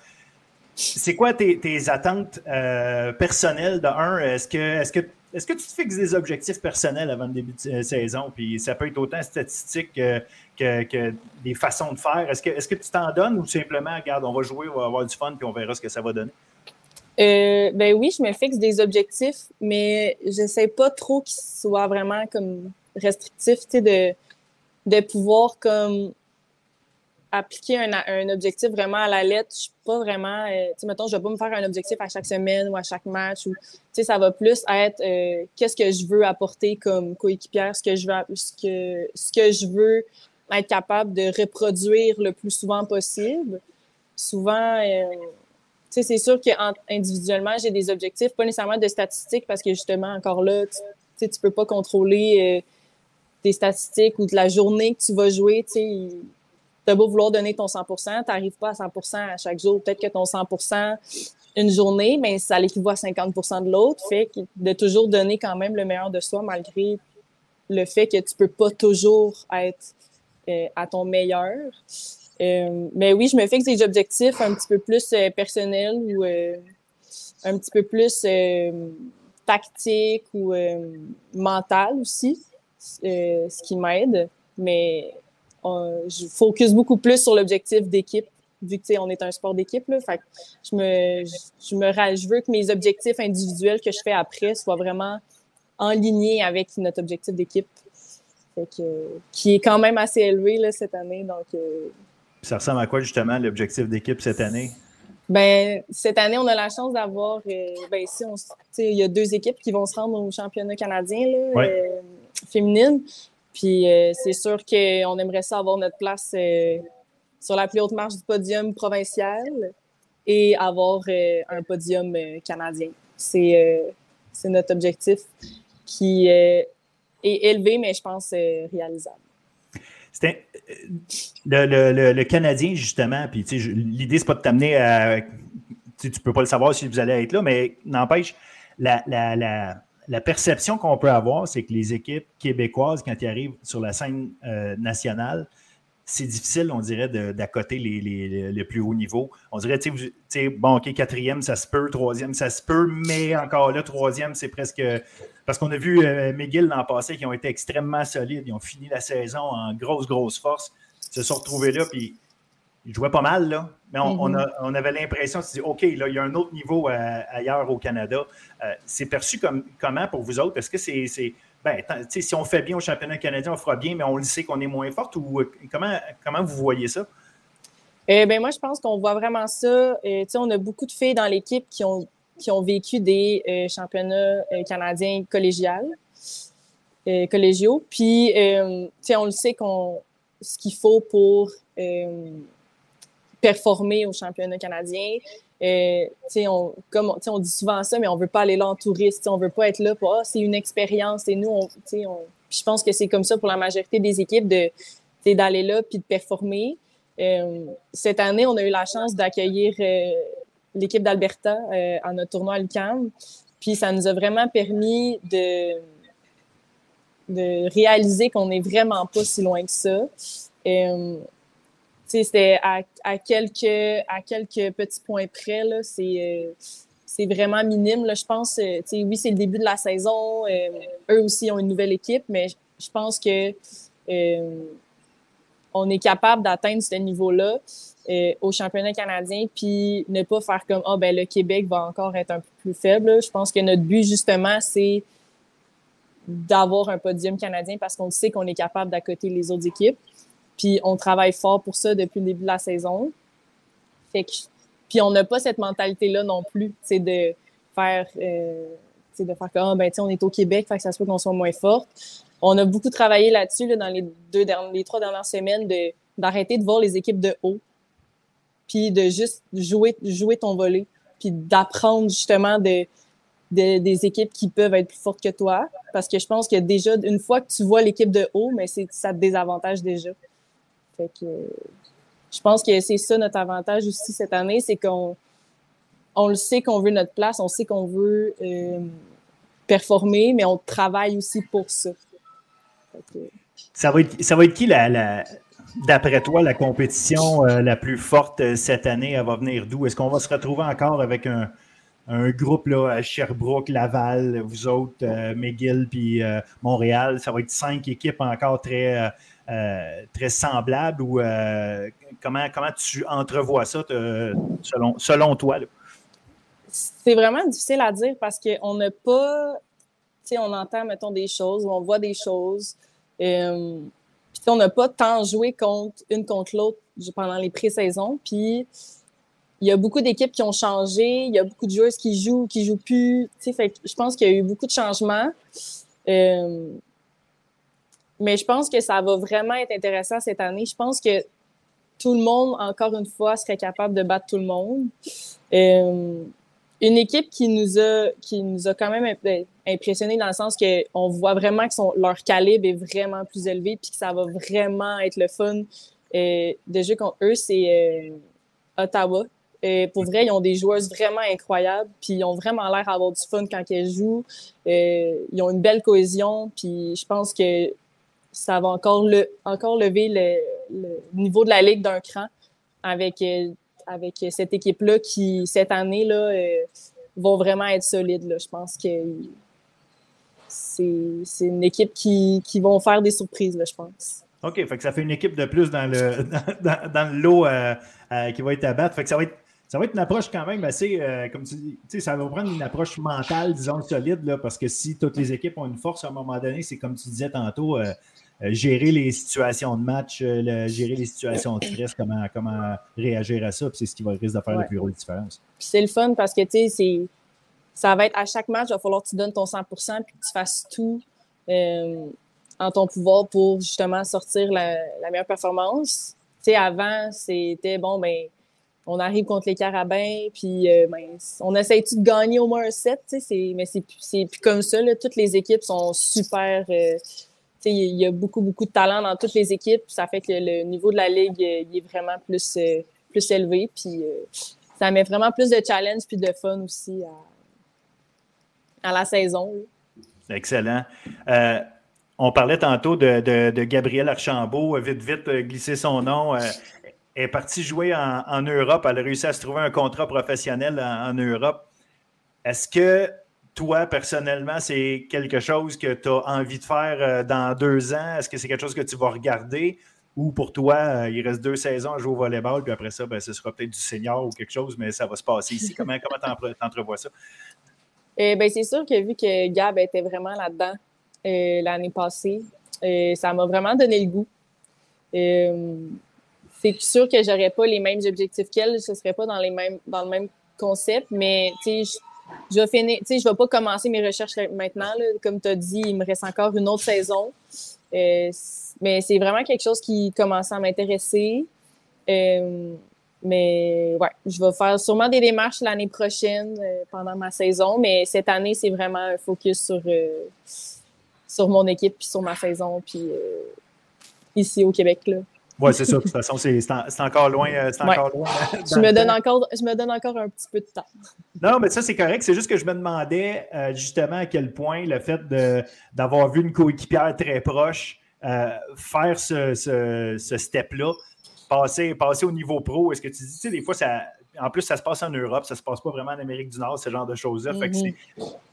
c'est quoi tes, attentes euh, personnelles de un? Est-ce que, est que, est que tu te fixes des objectifs personnels avant le début de saison? Puis ça peut être autant statistique que, des façons de faire. Est-ce que, est que tu t'en donnes ou simplement, regarde, on va jouer, on va avoir du fun, puis on verra ce que ça va donner? Euh, ben oui, je me fixe des objectifs, mais j'essaie pas trop qu'ils soient vraiment comme restrictifs, tu sais, de, de pouvoir comme appliquer un, objectif vraiment à la lettre. Je suis pas vraiment, euh, tu sais, mettons, je vais pas me faire un objectif à chaque semaine ou à chaque match ou, tu sais, ça va plus être euh, qu'est-ce que je veux apporter comme coéquipière, ce que je veux, ce que, ce que je veux être capable de reproduire le plus souvent possible. Souvent, sais, c'est sûr qu'individuellement, j'ai des objectifs, pas nécessairement de statistiques parce que justement, encore là, tu sais, tu peux pas contrôler tes statistiques ou de la journée que tu vas jouer, tu sais tu beau vouloir donner ton 100 tu n'arrives pas à 100% à chaque jour. Peut-être que ton 100% une journée, mais ça l'équivaut à 50% de l'autre. Fait de toujours donner quand même le meilleur de soi malgré le fait que tu peux pas toujours être euh, à ton meilleur. Euh, mais oui, je me fixe des objectifs un petit peu plus euh, personnels ou un petit peu plus tactique ou mental aussi, ce qui m'aide. Mais je focus beaucoup plus sur l'objectif d'équipe, vu que on est un sport d'équipe. Fait je me, je, me, je veux que mes objectifs individuels que je fais après soient vraiment en ligne avec notre objectif d'équipe. qui est quand même assez élevé là, cette année. Donc, euh, Ça ressemble à quoi justement l'objectif d'équipe cette année? Ben, cette année, on a la chance d'avoir. Euh, ben, ici, il y a deux équipes qui vont se rendre au championnat canadien là, euh, féminine. Puis euh, c'est sûr qu'on aimerait ça avoir notre place sur la plus haute marche du podium provincial et avoir un podium canadien. C'est notre objectif qui est élevé, mais je pense réalisable. Le, le, le, Canadien, justement, puis l'idée, c'est pas de t'amener à. Tu peux pas le savoir si vous allez être là, mais n'empêche, la, la la perception qu'on peut avoir, c'est que les équipes québécoises, quand ils arrivent sur la scène euh, nationale, c'est difficile, on dirait, d'accoter les, les, les, plus hauts niveaux. On dirait, tu sais, bon, OK, quatrième, ça se peut, troisième, ça se peut, mais encore là, troisième, c'est presque. Parce qu'on a vu euh, McGill l'an passé qui ont été extrêmement solides. Ils ont fini la saison en grosse, grosse force. Ils se sont retrouvés là, puis ils jouaient pas mal, là. Mais on, on, avait l'impression, de OK, là, il y a un autre niveau euh, ailleurs au Canada. Euh, c'est perçu comme comment pour vous autres? Est-ce que c'est. Ben, si on fait bien au championnat canadien, on fera bien, mais on le sait qu'on est moins forte ou euh, comment, comment vous voyez ça? Eh ben, moi, je pense qu'on voit vraiment ça. on a beaucoup de filles dans l'équipe qui ont, qui ont vécu des championnats canadiens collégiales, collégiaux. Puis, on le sait qu'on ce qu'il faut pour performer au championnat canadien. Euh, on, comme on dit souvent ça, mais on veut pas aller là en touriste. On veut pas être là pour ah, c'est une expérience. Et nous, on, on je pense que c'est comme ça pour la majorité des équipes de d'aller là puis de performer. Euh, cette année, on a eu la chance d'accueillir euh, l'équipe d'Alberta euh, à notre tournoi à l'UQAM. Puis ça nous a vraiment permis de, de réaliser qu'on n'est vraiment pas si loin que ça. Euh, c'était à, à, quelques, à quelques petits points près. Là, c'est, euh, c'est vraiment minime. Là, je pense, euh, oui, c'est le début de la saison. Eux aussi ont une nouvelle équipe, mais je pense que on est capable d'atteindre ce niveau-là au championnat canadien, puis ne pas faire comme ah ben le Québec va encore être un peu plus faible. Je pense que notre but justement c'est d'avoir un podium canadien parce qu'on sait qu'on est capable d'accoter les autres équipes. Puis on travaille fort pour ça depuis le début de la saison. Fait que, puis on n'a pas cette mentalité-là non plus, c'est de faire, euh, de faire comme, ah, ben, on est au Québec, fait ça se peut qu'on soit moins forte. On a beaucoup travaillé là-dessus là, dans les deux dernières, les trois dernières semaines de, d'arrêter de voir les équipes de haut, puis de juste jouer, jouer ton volet, puis d'apprendre justement de, des équipes qui peuvent être plus fortes que toi. Parce que je pense que déjà, une fois que tu vois l'équipe de haut, mais c'est, ça te désavantage déjà je pense que c'est ça notre avantage aussi cette année, c'est qu'on on le sait qu'on veut notre place, on sait qu'on veut euh, performer, mais on travaille aussi pour ça. ça, va être, qui, d'après toi, la compétition euh, la plus forte euh, cette année? Elle va venir d'où? Est-ce qu'on va se retrouver encore avec un, groupe là, à Sherbrooke, Laval, vous autres, McGill puis Montréal? Ça va être cinq équipes encore très très semblable ou comment, comment tu entrevois ça selon toi? C'est vraiment difficile à dire parce qu'on n'a pas. Tu sais, on entend, mettons, des choses, on voit des choses. Euh, puis on n'a pas tant joué contre une contre l'autre pendant les pré-saisons. Puis il y a beaucoup d'équipes qui ont changé, il y a beaucoup de joueurs qui jouent, qui jouent plus. Fait je pense qu'il y a eu beaucoup de changements. Euh, mais je pense que ça va vraiment être intéressant cette année. Je pense que tout le monde, encore une fois, serait capable de battre tout le monde. Euh, une équipe qui nous a qui nous a quand même ben, impressionné dans le sens qu'on voit vraiment que son, leur calibre est vraiment plus élevé puis que ça va vraiment être le fun euh, de jouer contre eux, c'est Ottawa. Euh, pour vrai, ils ont des joueuses vraiment incroyables, puis ils ont vraiment l'air d'avoir du fun quand elles jouent. Euh, ils ont une belle cohésion, puis je pense que ça va encore, le, encore lever le, niveau de la ligue d'un cran avec, euh, avec cette équipe-là qui, cette année, là, vont vraiment être solides. Je pense que c'est une équipe qui, qui vont faire des surprises, je pense. OK, fait que ça fait une équipe de plus dans le, [laughs] dans, le lot qui va être à battre. Fait que ça va être ça va être une approche quand même assez, euh, comme tu dis, ça va prendre une approche mentale, disons, solide, là, parce que si toutes les équipes ont une force à un moment donné, c'est comme tu disais tantôt, euh, euh, gérer les situations de match, gérer les situations de stress, comment, comment réagir à ça, puis c'est ce qui va risque de faire la plus grosse différence. Puis c'est le fun parce que, tu sais, ça va être à chaque match, il va falloir que tu donnes ton 100 puis que tu fasses tout en ton pouvoir pour justement sortir la, la meilleure performance. Tu sais, avant, c'était bon, ben on arrive contre les Carabins, puis euh, ben, on essaye de gagner au moins un set, mais c'est plus comme ça. Toutes les équipes sont super. Euh, il y a beaucoup, beaucoup de talent dans toutes les équipes. Ça fait que le niveau de la ligue euh, est vraiment plus, plus élevé. Puis ça met vraiment plus de challenge puis de fun aussi à, la saison. Excellent. on parlait tantôt de, de, Gabriel Archambault, vite, vite, glisser son nom est partie jouer en, Europe. Elle a réussi à se trouver un contrat professionnel en, Europe. Est-ce que toi, personnellement, c'est quelque chose que tu as envie de faire euh, dans deux ans? Est-ce que c'est quelque chose que tu vas regarder? Ou pour toi, euh, il reste deux saisons à jouer au volleyball, puis après ça, ben, ce sera peut-être du senior ou quelque chose, mais ça va se passer ici. Comment [laughs] tu entrevois ça? Eh ben, c'est sûr que vu que Gab était vraiment là-dedans euh, l'année passée, ça m'a vraiment donné le goût c'est sûr que j'aurais pas les mêmes objectifs qu'elle, ce serait pas dans les mêmes dans le même concept, mais tu sais, je vais finir, tu sais, je vais pas commencer mes recherches maintenant. Comme tu as dit, il me reste encore une autre saison. Euh, mais c'est vraiment quelque chose qui commence à m'intéresser. Euh, mais ouais, je vais faire sûrement des démarches l'année prochaine euh, pendant ma saison, mais cette année, c'est vraiment un focus sur, sur mon équipe puis sur ma saison, puis ici au Québec. Là. Oui, c'est ça. De toute façon, c'est encore loin. Euh, encore loin je, me donne encore, je me donne encore un petit peu de temps. Non, mais ça, c'est correct. C'est juste que je me demandais euh, justement à quel point le fait d'avoir vu une coéquipière très proche euh, faire ce, ce, step-là, passer, passer au niveau pro, est-ce que tu dis, tu sais, des fois, ça, en plus, ça se passe en Europe, ça se passe pas vraiment en Amérique du Nord, ce genre de choses-là. Mm-hmm.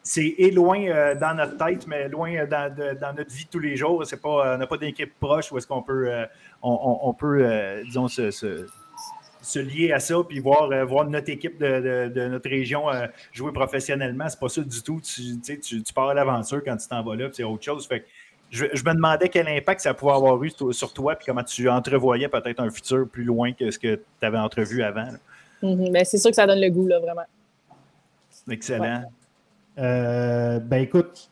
c'est loin dans notre tête, mais loin dans, dans, notre vie tous les jours. Pas, on n'a pas d'équipe proche où est-ce qu'on peut on, peut, euh, disons, se, lier à ça puis voir, euh, voir notre équipe de, notre région euh, jouer professionnellement. C'est pas ça du tout. Tu, tu, pars à l'aventure quand tu t'en vas là, c'est autre chose. Fait je, me demandais quel impact ça pouvait avoir eu sur toi, puis comment tu entrevoyais peut-être un futur plus loin que ce que tu avais entrevu avant. Mm-hmm. Ben, c'est sûr que ça donne le goût, là, vraiment. Excellent. ben écoute,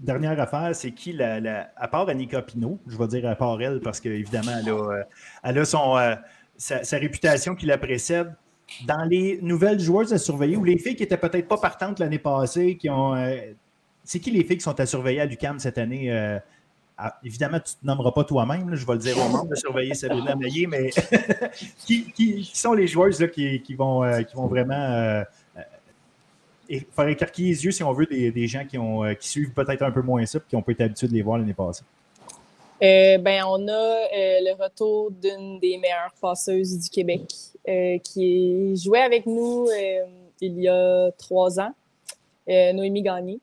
dernière affaire, c'est qui, à part Annika Pinault, je vais dire à part elle, parce qu'évidemment, elle a, euh, elle a son, euh, sa, réputation qui la précède. Dans les nouvelles joueuses à surveiller, ou les filles qui n'étaient peut-être pas partantes l'année passée, qui ont. Euh, c'est qui les filles qui sont à surveiller à l'UCAM cette année? Évidemment, tu ne te nommeras pas toi-même, je vais le dire au monde de surveiller Sabrina Meillet, mais [laughs] qui, sont les joueuses là, qui, vont, qui vont vraiment et faire écarquiller les yeux si on veut des, gens qui, ont, euh, qui suivent peut-être un peu moins ça et qui n'ont pas été habitués de les voir l'année passée? Euh, ben, on a euh, le retour d'une des meilleures passeuses du Québec qui jouait avec nous il y a trois ans, Noémie Gagné.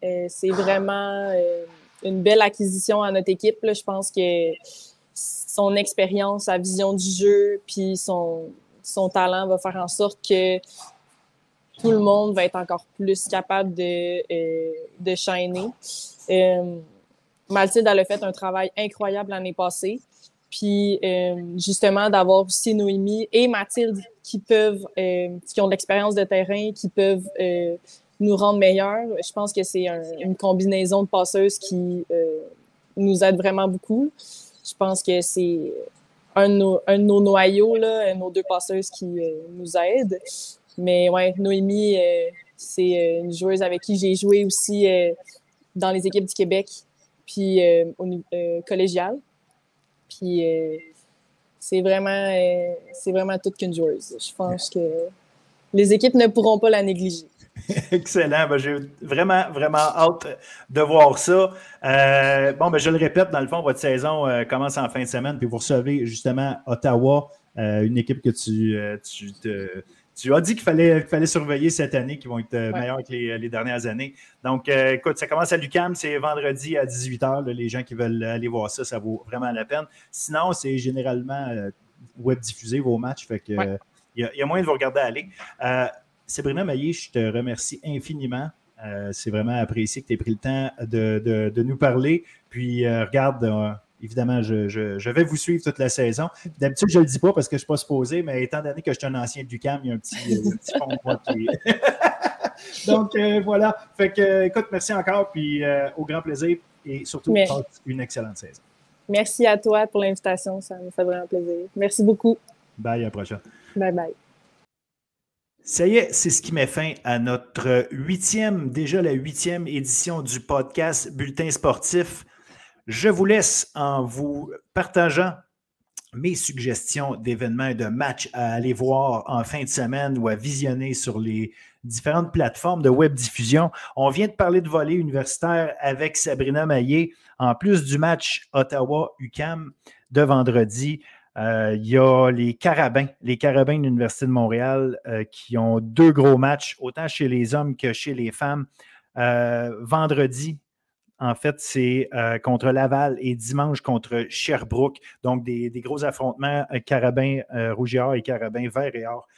c'est vraiment une belle acquisition à notre équipe. Je pense que son expérience, sa vision du jeu, puis son, son talent va faire en sorte que tout le monde va être encore plus capable de, euh, de shiner. Euh, Mathilde, elle a fait un travail incroyable l'année passée. Puis euh, justement, d'avoir aussi Noémie et Mathilde qui peuvent, euh, qui ont de l'expérience de terrain, qui peuvent euh, nous rendre meilleurs. Je pense que c'est une combinaison de passeuses qui nous aide vraiment beaucoup. Je pense que c'est un, nos, un de nos noyaux, là, nos deux passeuses qui nous aident. Mais ouais, Noémie, c'est une joueuse avec qui j'ai joué aussi dans les équipes du Québec, puis au collégial. Puis euh, c'est vraiment, euh, c'est vraiment toute qu'une joueuse. Je pense que les équipes ne pourront pas la négliger. [laughs] Excellent. Ben, j'ai vraiment, vraiment hâte de voir ça. Euh, bon, ben, je le répète, dans le fond, votre saison commence en fin de semaine, puis vous recevez justement Ottawa, une équipe que tu, tu te tu as dit qu'il fallait, fallait surveiller cette année, qui vont être euh, meilleurs que les, dernières années. Donc, euh, écoute, ça commence à l'UCAM, c'est vendredi à 18h. les gens qui veulent aller voir ça, ça vaut vraiment la peine. Sinon, c'est généralement euh, web diffusé vos matchs. Fait que il y, a moyen de vous regarder aller. Sabrina Maillé, je te remercie infiniment. c'est vraiment apprécié que tu aies pris le temps de, de nous parler. Puis, regarde, évidemment, je, vais vous suivre toute la saison. D'habitude, je ne le dis pas parce que je ne suis pas supposé, mais étant donné que je suis un ancien du CAM, il y a un petit, euh, petit fond de moi qui [laughs] Donc, euh, voilà. Fait que, écoute, merci encore, puis euh, au grand plaisir et surtout, une excellente saison. Merci à toi pour l'invitation, ça me fait vraiment plaisir. Merci beaucoup. Bye, à la prochaine. Bye bye. Ça y est, c'est ce qui met fin à notre huitième, déjà la huitième édition du podcast Bulletin sportif. Je vous laisse en vous partageant mes suggestions d'événements et de matchs à aller voir en fin de semaine ou à visionner sur les différentes plateformes de web diffusion. On vient de parler de volley universitaire avec Sabrina Maillé. En plus du match Ottawa-UCAM de vendredi, euh, il y a les Carabins, les Carabins de l'Université de Montréal euh, qui ont deux gros matchs, autant chez les hommes que chez les femmes. Euh, vendredi, en fait, c'est euh, contre Laval et dimanche contre Sherbrooke. Donc, des, gros affrontements euh, carabins euh, rouge et or et carabins vert et or,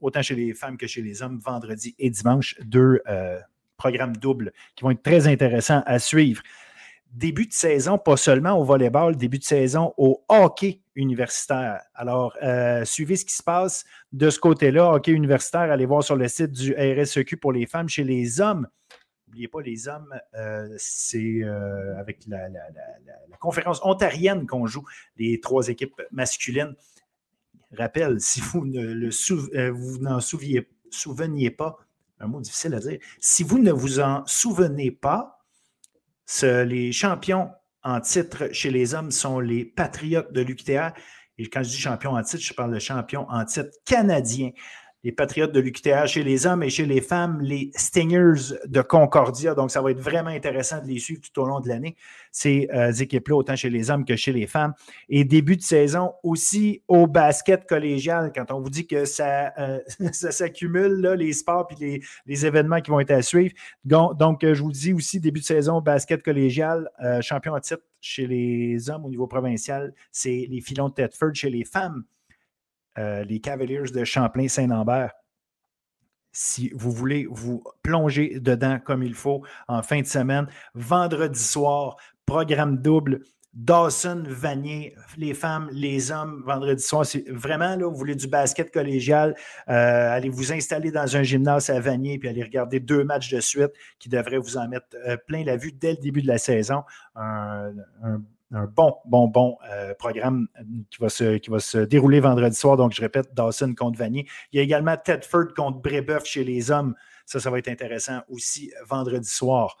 autant chez les femmes que chez les hommes, vendredi et dimanche. Deux programmes doubles qui vont être très intéressants à suivre. Début de saison, pas seulement au volleyball, début de saison au hockey universitaire. Alors, suivez ce qui se passe de ce côté-là. Hockey universitaire, allez voir sur le site du RSEQ pour les femmes. Chez les hommes, n'oubliez pas, les hommes, euh, c'est euh, avec la, conférence ontarienne qu'on joue les trois équipes masculines. Rappel, [laughs] si vous ne le euh, vous n'en souveniez pas, un mot difficile à dire, si vous ne vous en souvenez pas, les champions en titre chez les hommes sont les Patriotes de l'UQTR. Et quand je dis champion en titre, je parle de champion en titre canadien les Patriotes de l'UQTR chez les hommes et chez les femmes, les Stingers de Concordia. Donc, ça va être vraiment intéressant de les suivre tout au long de l'année, ces euh, équipes-là, autant chez les hommes que chez les femmes. Et début de saison aussi au basket collégial, quand on vous dit que ça, euh, [laughs] s'accumule, les sports et les, événements qui vont être à suivre. Donc, je vous dis aussi, début de saison, basket collégial, euh, champion en titre chez les hommes au niveau provincial, c'est les filons de Tedford chez les femmes. Euh, les Cavaliers de Champlain-Saint-Lambert. Si vous voulez vous plonger dedans comme il faut en fin de semaine, vendredi soir, programme double, Dawson, Vanier, les femmes, les hommes, vendredi soir. C'est vraiment, là, vous voulez du basket collégial, euh, allez vous installer dans un gymnase à Vanier puis allez regarder deux matchs de suite qui devraient vous en mettre euh, plein la vue dès le début de la saison. un bon, bon, bon euh, programme euh, qui va, se, dérouler vendredi soir. Donc, je répète, Dawson contre Vanier. Il y a également Tedford contre Brébeuf chez les hommes. Ça, ça va être intéressant aussi vendredi soir.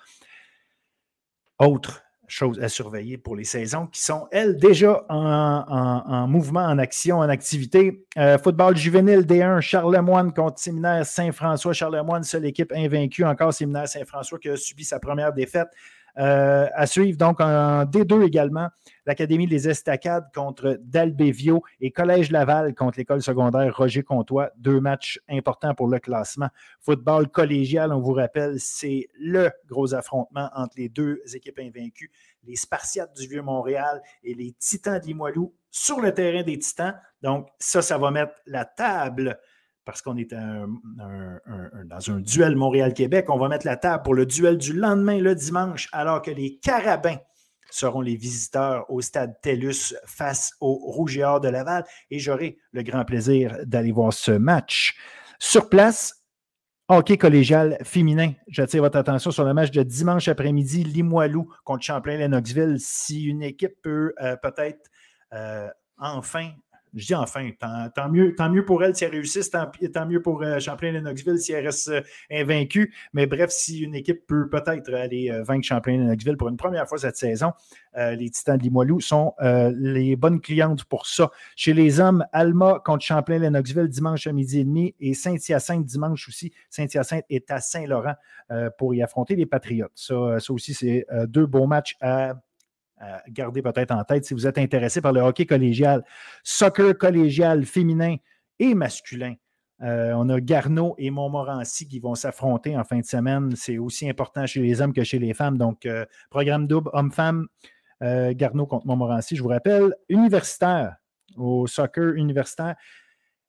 Autre chose à surveiller pour les saisons qui sont, elles, déjà en, mouvement, en action, en activité. Euh, football juvénile D1, Charlemagne contre Séminaire Saint-François. Charlemagne, seule équipe invaincue. Encore Séminaire Saint-François qui a subi sa première défaite. Euh, à suivre donc en D2 également, l'Académie des Estacades contre Dalbevio et Collège Laval contre l'école secondaire Roger Comtois. Deux matchs importants pour le classement. Football collégial, on vous rappelle, c'est le gros affrontement entre les deux équipes invaincues, les Spartiates du Vieux-Montréal et les Titans de sur le terrain des Titans. Donc, ça, ça va mettre la table parce qu'on est dans un duel Montréal-Québec. On va mettre la table pour le duel du lendemain, le dimanche, alors que les Carabins seront les visiteurs au stade TELUS face au Rouge et Or de Laval. Et j'aurai le grand plaisir d'aller voir ce match. Sur place, hockey collégial féminin. J'attire votre attention sur le match de dimanche après-midi, Limoilou contre Champlain-Lennoxville. Si une équipe peut euh, peut-être euh, enfin je dis enfin, tant, mieux, pour elle si elle réussit, tant, tant mieux pour euh, Champlain-Lennoxville si elle reste euh, invaincue. Mais bref, si une équipe peut peut-être aller euh, vaincre Champlain-Lennoxville pour une première fois cette saison, les Titans de Limoilou sont les bonnes clientes pour ça. Chez les hommes, Alma contre Champlain-Lennoxville dimanche à midi et demi et Saint-Hyacinthe dimanche aussi. Saint-Hyacinthe est à Saint-Laurent pour y affronter les Patriotes. Ça, ça aussi, c'est deux beaux matchs à Gardez peut-être en tête si vous êtes intéressé par le hockey collégial, soccer collégial féminin et masculin. Euh, on a Garneau et Montmorency qui vont s'affronter en fin de semaine. C'est aussi important chez les hommes que chez les femmes. Donc, euh, programme double homme-femme, euh, Garneau contre Montmorency, je vous rappelle. Universitaire, au soccer universitaire.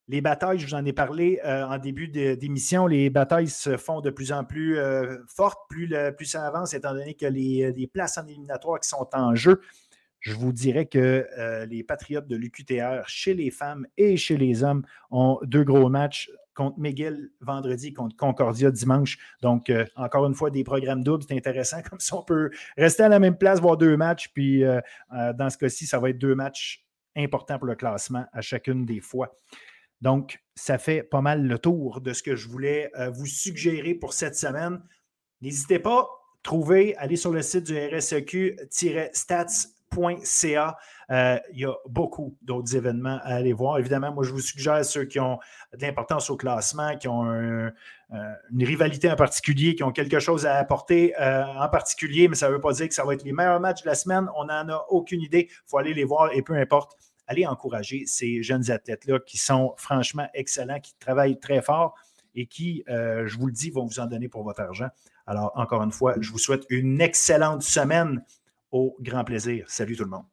Les batailles, je vous en ai parlé euh, en début d'émission, les batailles se font de plus en plus euh, fortes, plus, ça avance, étant donné que les, places en éliminatoire qui sont en jeu. Je vous dirais que euh, les Patriotes de l'UQTR, chez les femmes et chez les hommes, ont deux gros matchs contre McGill vendredi, contre Concordia dimanche. Donc, encore une fois, des programmes doubles, c'est intéressant. Comme ça, on peut rester à la même place, voir deux matchs. Puis, dans ce cas-ci, ça va être deux matchs importants pour le classement à chacune des fois. Donc, ça fait pas mal le tour de ce que je voulais euh, vous suggérer pour cette semaine. N'hésitez pas, trouver, aller sur le site du RSEQ-stats.ca. Euh, il y a beaucoup d'autres événements à aller voir. Évidemment, moi, je vous suggère ceux qui ont de l'importance au classement, qui ont euh, une rivalité en particulier, qui ont quelque chose à apporter en particulier, mais ça ne veut pas dire que ça va être les meilleurs matchs de la semaine. On n'en a aucune idée. Il faut aller les voir et peu importe allez encourager ces jeunes athlètes-là qui sont franchement excellents, qui travaillent très fort et qui, euh, je vous le dis, vont vous en donner pour votre argent. Alors, encore une fois, je vous souhaite une excellente semaine. Au grand plaisir. Salut tout le monde.